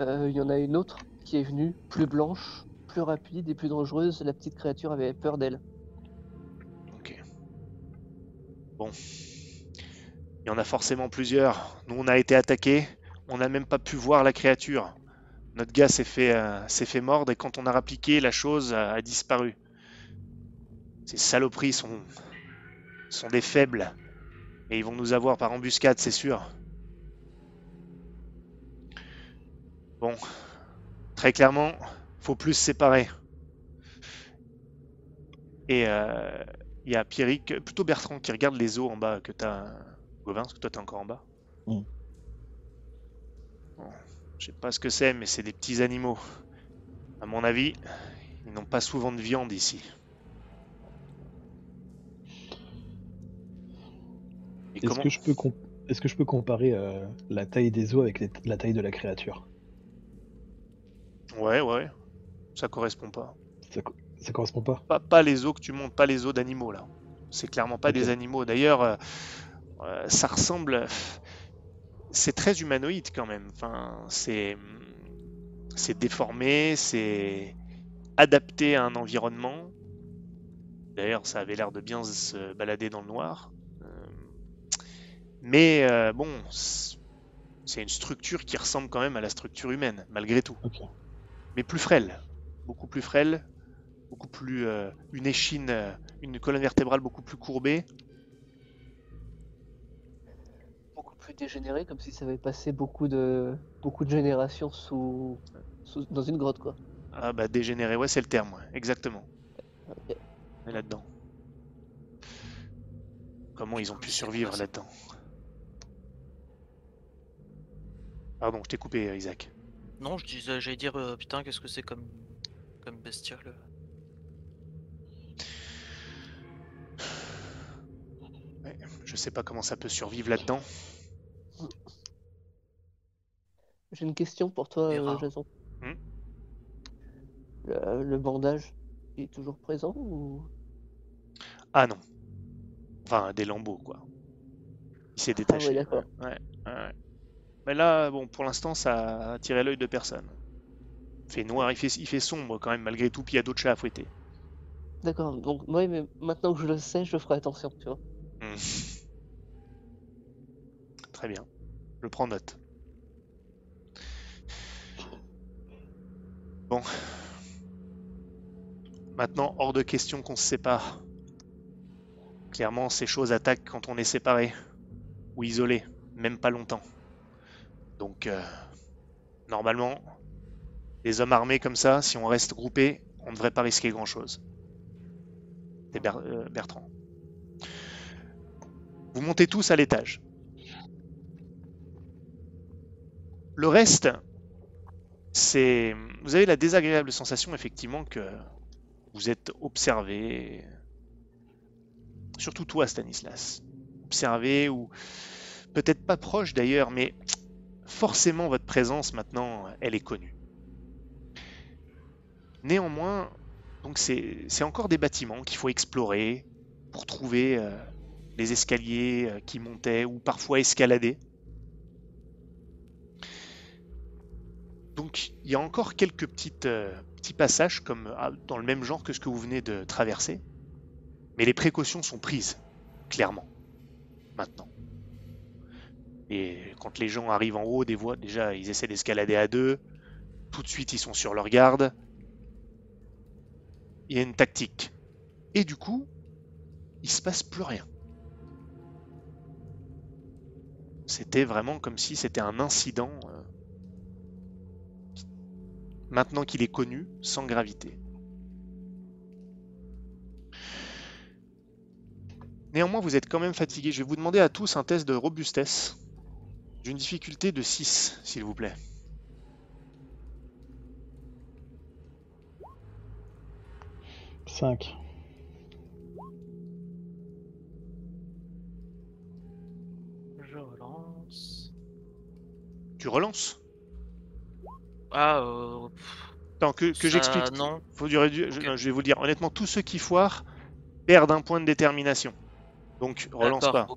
euh, il y en a une autre qui est venue, plus blanche, plus rapide et plus dangereuse. La petite créature avait peur d'elle. Ok. Bon. Il y en a forcément plusieurs. Nous, on a été attaqués. On n'a même pas pu voir la créature. Notre gars s'est fait, euh, s'est fait mordre et quand on a rappliqué, la chose a, disparu. Ces saloperies sont, sont des faibles. Et ils vont nous avoir par embuscade, c'est sûr. Bon. Très clairement, faut plus séparer. Et euh, il y a Pierrick, plutôt Bertrand, qui regarde les os en bas que t'as. Gauvin, parce que toi t'es encore en bas. Mm. Je sais pas ce que c'est, mais c'est des petits animaux. À mon avis, ils n'ont pas souvent de viande ici. Est-ce comment que, je peux com- est-ce que je peux comparer euh, la taille des os avec les- la taille de la créature? Ouais, ouais. Ça correspond pas. ça, co- ça correspond pas? Pas. Pas les os que tu montes, pas les os d'animaux là. C'est clairement pas des animaux. D'ailleurs, euh, euh, ça ressemble. C'est très humanoïde quand même. Enfin, c'est c'est déformé, c'est adapté à un environnement. D'ailleurs, ça avait l'air de bien se balader dans le noir. Euh, Mais euh, bon, c'est une structure qui ressemble quand même à la structure humaine, malgré tout mais plus frêle, beaucoup plus frêle, beaucoup plus euh, une échine, une colonne vertébrale beaucoup plus courbée. Beaucoup plus dégénéré, comme si ça avait passé beaucoup de beaucoup de générations sous, sous- dans une grotte quoi. Ah bah dégénéré, ouais c'est le terme, ouais, exactement. Ok. On est là-dedans. Comment ils ont pu survivre là-dedans? Pardon, je t'ai coupé, Isaac. Non, je disais, j'allais dire, euh, putain, qu'est-ce que c'est comme, comme bestiole. euh. Ouais, je sais pas comment ça peut survivre là-dedans. J'ai une question pour toi, euh. Jason. Hmm le, le bandage, il est toujours présent ou? Ah non. Enfin, des lambeaux, quoi. Il s'est Ah détaché. ouais, d'accord. Ouais, ouais. Mais là, bon, pour l'instant, ça a attiré l'œil de personne. Il fait noir, il fait, il fait sombre quand même, malgré tout, puis il y a d'autres chats à fouetter. D'accord, donc ouais, mais maintenant que je le sais, je ferai attention, tu vois. Hmm. Très bien. Je prends note. Bon. Maintenant, hors de question qu'on se sépare. Clairement, ces choses attaquent quand on est séparé. Ou isolé. Même pas longtemps. Donc, euh, normalement, les hommes armés comme ça, si on reste groupés, on ne devrait pas risquer grand-chose. C'est euh, Bertrand. Vous montez tous à l'étage. Le reste, c'est. Vous avez la désagréable sensation, effectivement, que vous êtes observé. Surtout toi, Stanislas. Observé ou. Peut-être pas proche d'ailleurs, mais forcément votre présence maintenant, elle est connue. Néanmoins, donc c'est encore des bâtiments qu'il faut explorer pour trouver euh, les escaliers euh, qui montaient ou parfois escalader. Donc il y a encore quelques euh, petits passages comme ah, dans le même genre que ce que vous venez de traverser, mais les précautions sont prises, clairement, maintenant. Et quand les gens arrivent en haut des voies, déjà ils essaient d'escalader à deux. Tout de suite, ils sont sur leur garde. Il y a une tactique. Et du coup, il se passe plus rien. C'était vraiment comme si c'était un incident, euh, maintenant qu'il est connu, sans gravité. Néanmoins, vous êtes quand même fatigué. Je vais vous demander à tous un test de robustesse d'une difficulté de 6, s'il vous plaît. Cinq. Je relance. Tu relances? Ah, euh, Attends, que, que ça, j'explique. Non. Faut du- je, Ok. non, je vais vous le dire. Honnêtement, tous ceux qui foirent perdent un point de détermination. Donc relance D'accord, pas.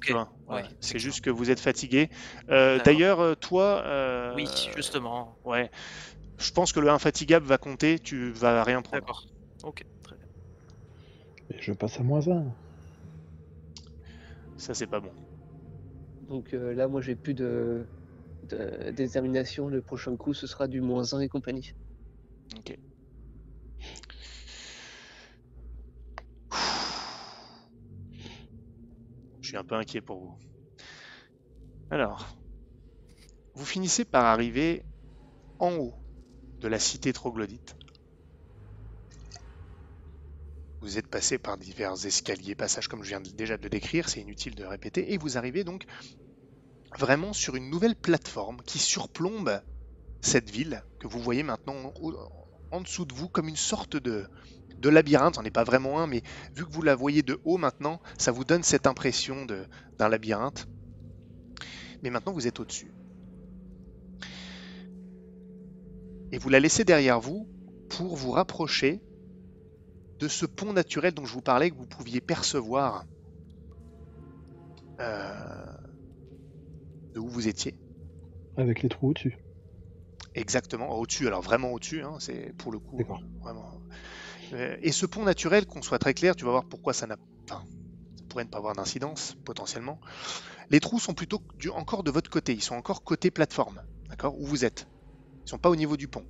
Ouais, Ouais, c'est juste que vous êtes fatigué. Euh. D'ailleurs, euh, toi, euh, Oui, justement. ouais, je pense que le infatigable va compter. Tu vas rien prendre. D'accord. Ok, très bien. Et je passe à moins un. Ça, c'est pas bon. Donc euh, là, moi, j'ai plus de... détermination. Le prochain coup, ce sera du moins 1 et compagnie. Ok. Je suis un peu inquiet pour vous. Alors, vous finissez par arriver en haut de la cité troglodyte. Vous êtes passé par divers escaliers, passages comme je viens déjà de le décrire, c'est inutile de répéter, et vous arrivez donc vraiment sur une nouvelle plateforme qui surplombe cette ville que vous voyez maintenant en dessous de vous comme une sorte de, de labyrinthe. On n'est pas vraiment un, mais vu que vous la voyez de haut maintenant, ça vous donne cette impression d'un labyrinthe. Mais maintenant, vous êtes au-dessus. Et vous la laissez derrière vous pour vous rapprocher de ce pont naturel dont je vous parlais, que vous pouviez percevoir euh, de où vous étiez. Avec les trous au-dessus. Exactement, au-dessus, alors vraiment au-dessus, hein, c'est pour le coup vraiment. Euh, et ce pont naturel, qu'on soit très clair, tu vas voir pourquoi ça n'a enfin, ça pourrait ne pas avoir d'incidence potentiellement. Les trous sont plutôt du- encore de votre côté, ils sont encore côté plateforme, d'accord, où vous êtes. Ils sont pas au niveau du pont.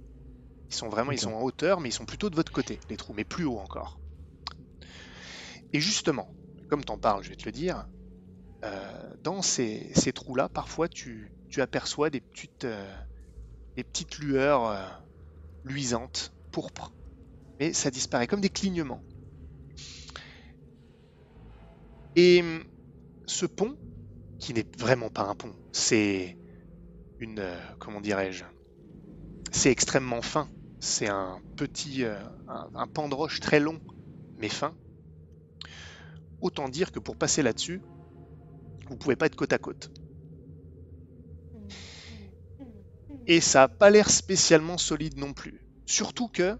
Ils sont vraiment, ils sont en hauteur, mais ils sont plutôt de votre côté, les trous, mais plus haut encore. Et justement, comme t'en parles, je vais te le dire, dans ces, trous-là, parfois tu, aperçois des petites, euh, lueurs euh, luisantes, pourpres. Mais ça disparaît comme des clignements. Et hum, ce pont, qui n'est vraiment pas un pont, c'est une, euh, comment dirais-je, c'est extrêmement fin. C'est un petit, euh, un, un pan de roche très long, mais fin. Autant dire que pour passer là-dessus, vous pouvez pas être côte à côte. Et ça n'a pas l'air spécialement solide non plus. Surtout que,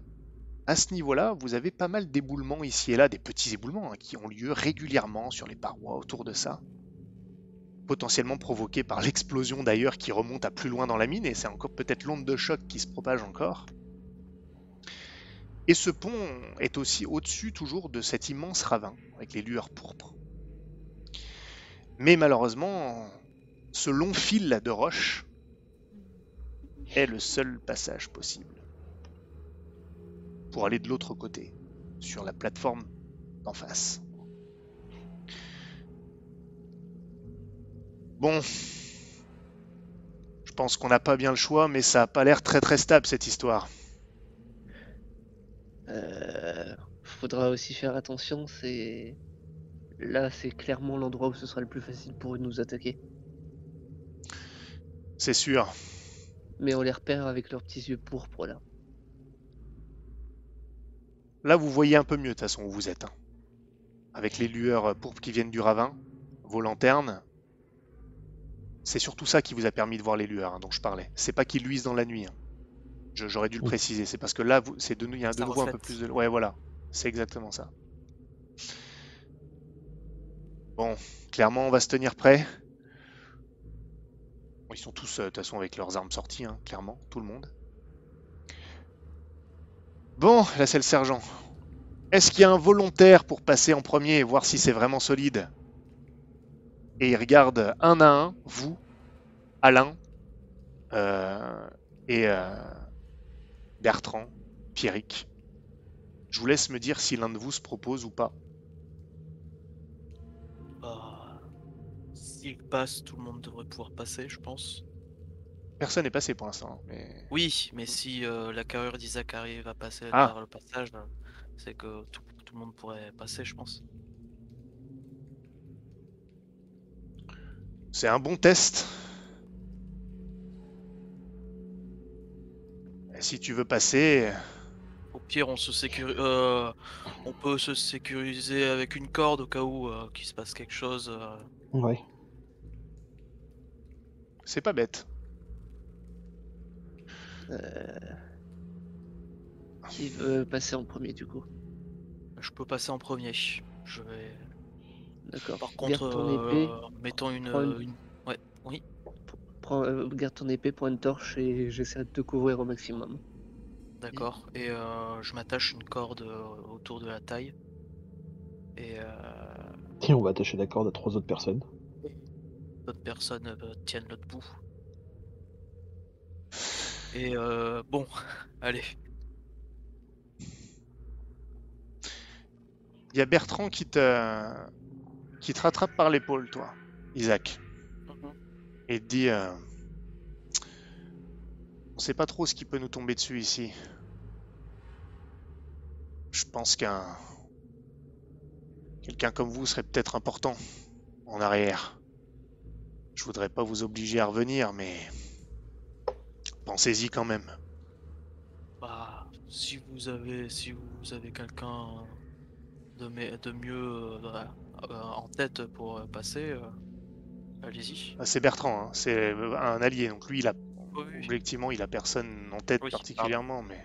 à ce niveau-là, vous avez pas mal d'éboulements ici et là, des petits éboulements hein, qui ont lieu régulièrement sur les parois autour de ça. Potentiellement provoqués par l'explosion d'ailleurs qui remonte à plus loin dans la mine, et c'est encore peut-être l'onde de choc qui se propage encore. Et ce pont est aussi au-dessus toujours de cet immense ravin, avec les lueurs pourpres. Mais malheureusement, ce long fil de roches est le seul passage possible pour aller de l'autre côté, sur la plateforme d'en face. Bon, je pense qu'on n'a pas bien le choix, mais ça a pas l'air très très stable cette histoire. Euh, faudra aussi faire attention, c'est... Là, c'est clairement l'endroit où ce sera le plus facile pour eux de nous attaquer. C'est sûr. Mais on les repère avec leurs petits yeux pourpres, là. Là, vous voyez un peu mieux de toute façon où vous êtes. hein. Avec les lueurs pourpres qui viennent du ravin, vos lanternes. C'est surtout ça qui vous a permis de voir les lueurs hein, dont je parlais. C'est pas qu'ils luisent dans la nuit. hein. J'aurais dû le Oui. préciser. C'est parce que là, vous- c'est de, nou- il y a de Ça nouveau un peu plus de. Ouais, voilà. C'est exactement ça. Bon, clairement, on va se tenir prêt. Ils sont tous, euh, de toute façon, avec leurs armes sorties, hein, clairement, tout le monde. Bon, là c'est sergent. Est-ce qu'il y a un volontaire pour passer en premier et voir si c'est vraiment solide? Et il regarde un à un, vous, Alain, euh, et, euh, Bertrand, Pierrick. Je vous laisse me dire si l'un de vous se propose ou pas. S'il passe, tout le monde devrait pouvoir passer, je pense. Personne n'est passé pour l'instant, mais Oui, mais si euh, la carrure d'Isaac arrive à passer Ah. par le passage, euh, c'est que tout, tout le monde pourrait passer, je pense. c'est un bon test. Et si tu veux passer, Au pire, on se sécuri- euh, on peut se sécuriser avec une corde au cas où euh, qu'il se passe quelque chose. euh. Ouais. C'est pas bête. Euh, Qui veut passer en premier du coup Je peux passer en premier. Je vais. D'accord. Par Garde contre, ton euh, épée. mettons une, prends une- euh, une- Ouais, oui. Prends, euh, garde ton épée, prends une torche et j'essaie de te couvrir au maximum. D'accord. Et euh, je m'attache une corde autour de la taille. Et euh, Tiens, on va attacher la corde à trois autres personnes. D'autres personnes euh, tiennent l'autre bout. Et euh, bon, allez. Il y a Bertrand qui te, qui te rattrape par l'épaule, toi, Isaac, et te dit euh, On sait pas trop ce qui peut nous tomber dessus ici. Je pense qu'un. Quelqu'un comme vous serait peut-être important en arrière. Je voudrais pas vous obliger à revenir, mais. Pensez-y quand même. Bah, si vous avez, si vous avez quelqu'un de, mieux euh, euh, en tête pour euh, passer, euh, allez-y. Ah, C'est Bertrand, hein, c'est un allié, donc lui, il a Oui, oui. Objectivement, il a personne en tête Oui, particulièrement, mais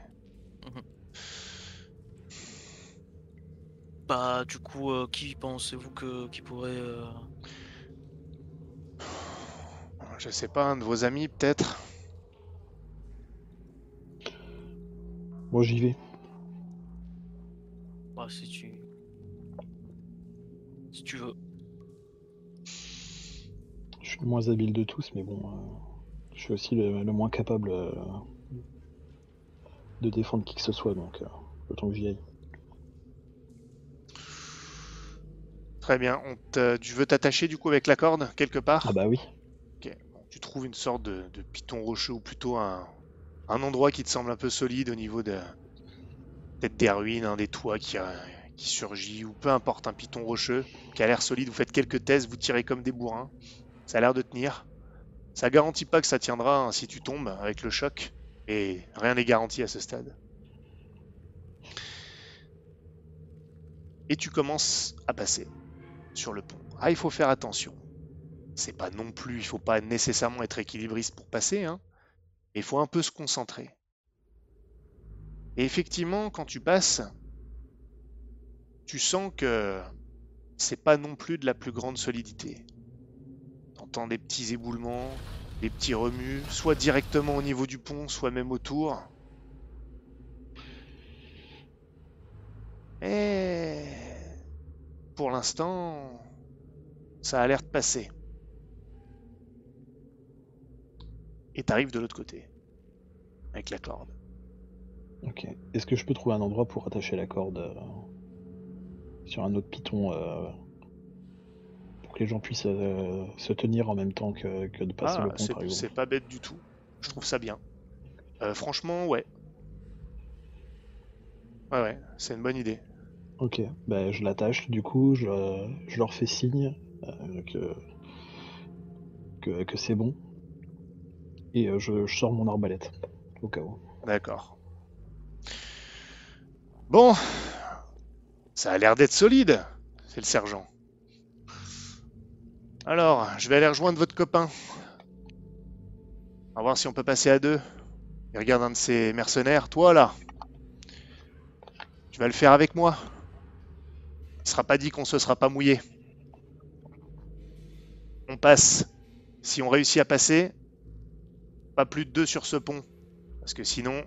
Bah, du coup, euh, qui pensez-vous que qui pourrait euh, je sais pas, un de vos amis peut-être? Moi, j'y vais. bah, si tu si tu veux. Je suis le moins habile de tous, mais bon, euh, je suis aussi le, le moins capable euh, de défendre qui que ce soit, donc euh, autant que j'y aille. Très bien. On te- Tu veux t'attacher du coup avec la corde quelque part? Ah bah oui. Tu trouves une sorte de, piton rocheux ou plutôt un, un endroit qui te semble un peu solide au niveau de peut-être des ruines, hein, des toits qui, euh, qui surgit ou peu importe, un piton rocheux qui a l'air solide. Vous faites quelques tests, vous tirez comme des bourrins. Ça a l'air de tenir. Ça garantit pas que ça tiendra hein, si tu tombes avec le choc et rien n'est garanti à ce stade. Et tu commences à passer sur le pont. Ah, il faut faire attention. C'est pas non plus, il faut pas nécessairement être équilibriste pour passer, hein. mais Il faut un peu se concentrer. Et effectivement, quand tu passes, tu sens que c'est pas non plus de la plus grande solidité. T'entends des petits éboulements, des petits remues, soit directement au niveau du pont, soit même autour. Et pour l'instant, ça a l'air de passer. Et t'arrives de l'autre côté, avec la corde. Ok. Est-ce que je peux trouver un endroit pour attacher la corde euh, sur un autre piton euh, pour que les gens puissent euh, se tenir en même temps que, que de passer Ah, le pont, c'est par c'est pas bête du tout. Je trouve ça bien. Euh, franchement, ouais. Ouais, ouais, c'est une bonne idée. Ok. Bah, je l'attache. Du coup, je, je leur fais signe que que, que c'est bon. Et euh, je, sors mon arbalète au cas où. D'accord. Bon, ça a l'air d'être solide, c'est le sergent. Alors, je vais aller rejoindre votre copain. On va voir si on peut passer à deux. Il regarde un de ces mercenaires. Toi là, tu vas le faire avec moi. Il sera pas dit qu'on se sera pas mouillé. On passe. Si on réussit à passer, pas plus de deux sur ce pont. Parce que sinon,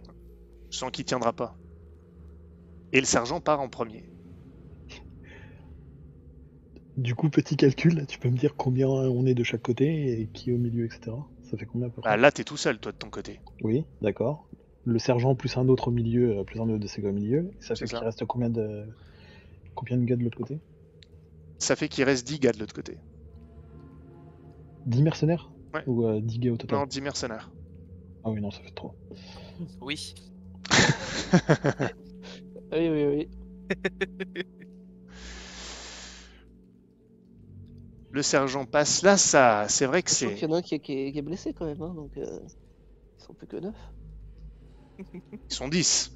je sens qu'il tiendra pas. Et le sergent part en premier. Du coup, petit calcul, tu peux me dire combien on est de chaque côté et qui est au milieu, etc. Ça fait combien à peu près Bah, là, t'es tout seul, toi, de ton côté. Oui, d'accord. le sergent plus un autre au milieu, euh, plus un autre de ses gars au milieu. Ça fait qu'il reste combien de combien de gars de l'autre côté Ça fait qu'il reste 10 gars de l'autre côté. 10 mercenaires Ouais. Ou euh, 10 gars au total Non, 10 mercenaires. Ah oui, non, ça fait trop. Oui. Oui, oui, oui. Le sergent passe. Là, ça, c'est vrai que c'est. qu'il y en a un qui est, qui est- qui est blessé quand même, hein, donc euh, ils sont plus que neuf. Ils sont 10.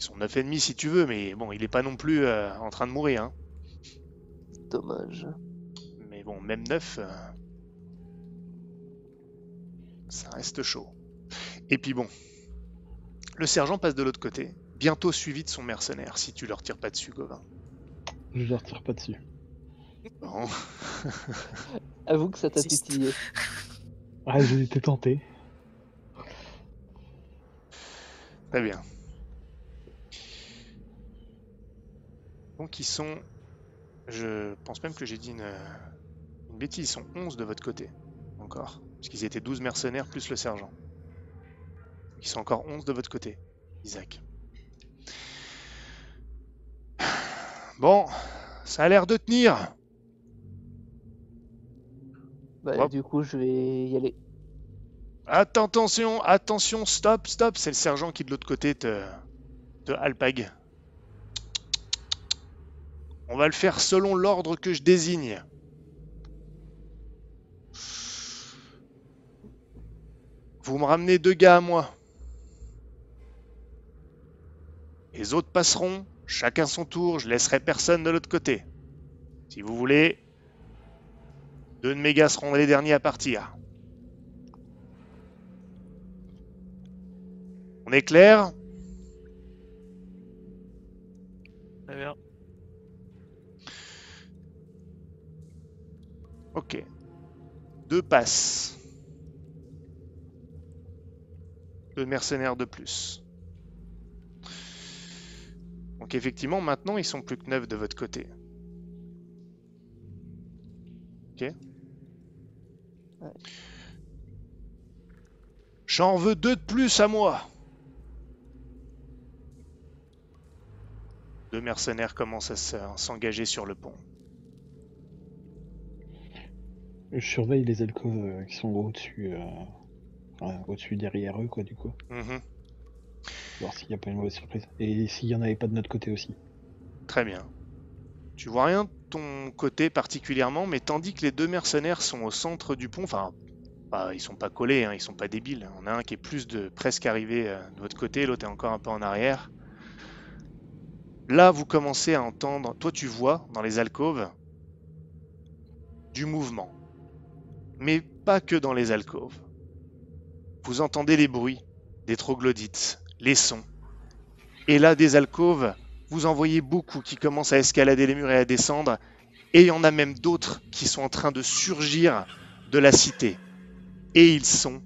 Ils sont 9 ennemis si tu veux, mais bon, il est pas non plus euh, en train de mourir. Hein. Dommage. Mais bon, même 9, ça reste chaud. Et puis bon, le sergent passe de l'autre côté, bientôt suivi de son mercenaire, si tu leur tires pas dessus, Gauvin. Je ne retire pas dessus. Bon. Avoue que ça t'a titillé. Ah, j'ai été tenté. Très bien. Donc ils sont... Je pense même que j'ai dit une, une bêtise, ils sont 11 de votre côté. Encore. Parce qu'ils étaient 12 mercenaires plus le sergent. Ils sont encore 11 de votre côté, Isaac. Bon, ça a l'air de tenir. Bah, Hop. du coup, je vais y aller. Attention, attention, stop, stop. C'est le sergent qui de l'autre côté te, te alpague. On va le faire selon l'ordre que je désigne. Vous me ramenez deux gars à moi. Les autres passeront, chacun son tour, je laisserai personne de l'autre côté. Si vous voulez, deux de mes gars seront les derniers à partir. On est clair? Très bien. Ok. Deux passes. Deux mercenaires de plus. Donc effectivement, maintenant, ils sont plus que neuf de votre côté. Ok. Ouais. J'en veux deux de plus à moi. Deux mercenaires commencent à se- à s'engager sur le pont. Je surveille les alcôves euh, qui sont au-dessus. euh, enfin, au-dessus derrière eux, quoi, du coup. Mhm. Voir s'il n'y a pas une mauvaise surprise. Et s'il n'y en avait pas de notre côté aussi. Très bien. Tu vois rien de ton côté particulièrement, mais tandis que les deux mercenaires sont au centre du pont, enfin, pas- ils sont pas collés, hein, ils sont pas débiles. On a un qui est plus de presque arrivé euh, de votre côté, l'autre est encore un peu en arrière. Là, vous commencez à entendre, toi tu vois dans les alcôves du mouvement, mais pas que dans les alcôves. Vous entendez les bruits des troglodytes, les sons, et là des alcôves vous en voyez beaucoup qui commencent à escalader les murs et à descendre, et il y en a même d'autres qui sont en train de surgir de la cité. Et ils sont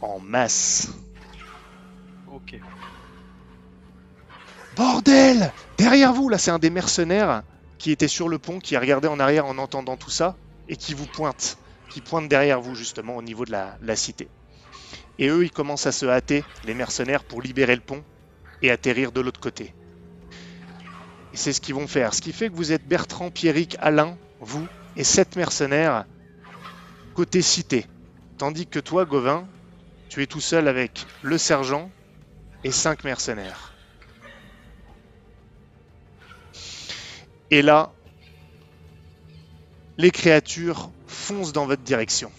en masse. Ok. Bordel Derrière vous, là, c'est un des mercenaires qui était sur le pont, qui a regardé en arrière en entendant tout ça, et qui vous pointe, qui pointe derrière vous, justement, au niveau de la, la cité. Et eux, ils commencent à se hâter, les mercenaires, pour libérer le pont et atterrir de l'autre côté. Et c'est ce qu'ils vont faire. Ce qui fait que vous êtes Bertrand, Pierrick, Alain, vous, et sept mercenaires côté cité. Tandis que toi, Gauvin, tu es tout seul avec le sergent et cinq mercenaires. Et là, les créatures foncent dans votre direction.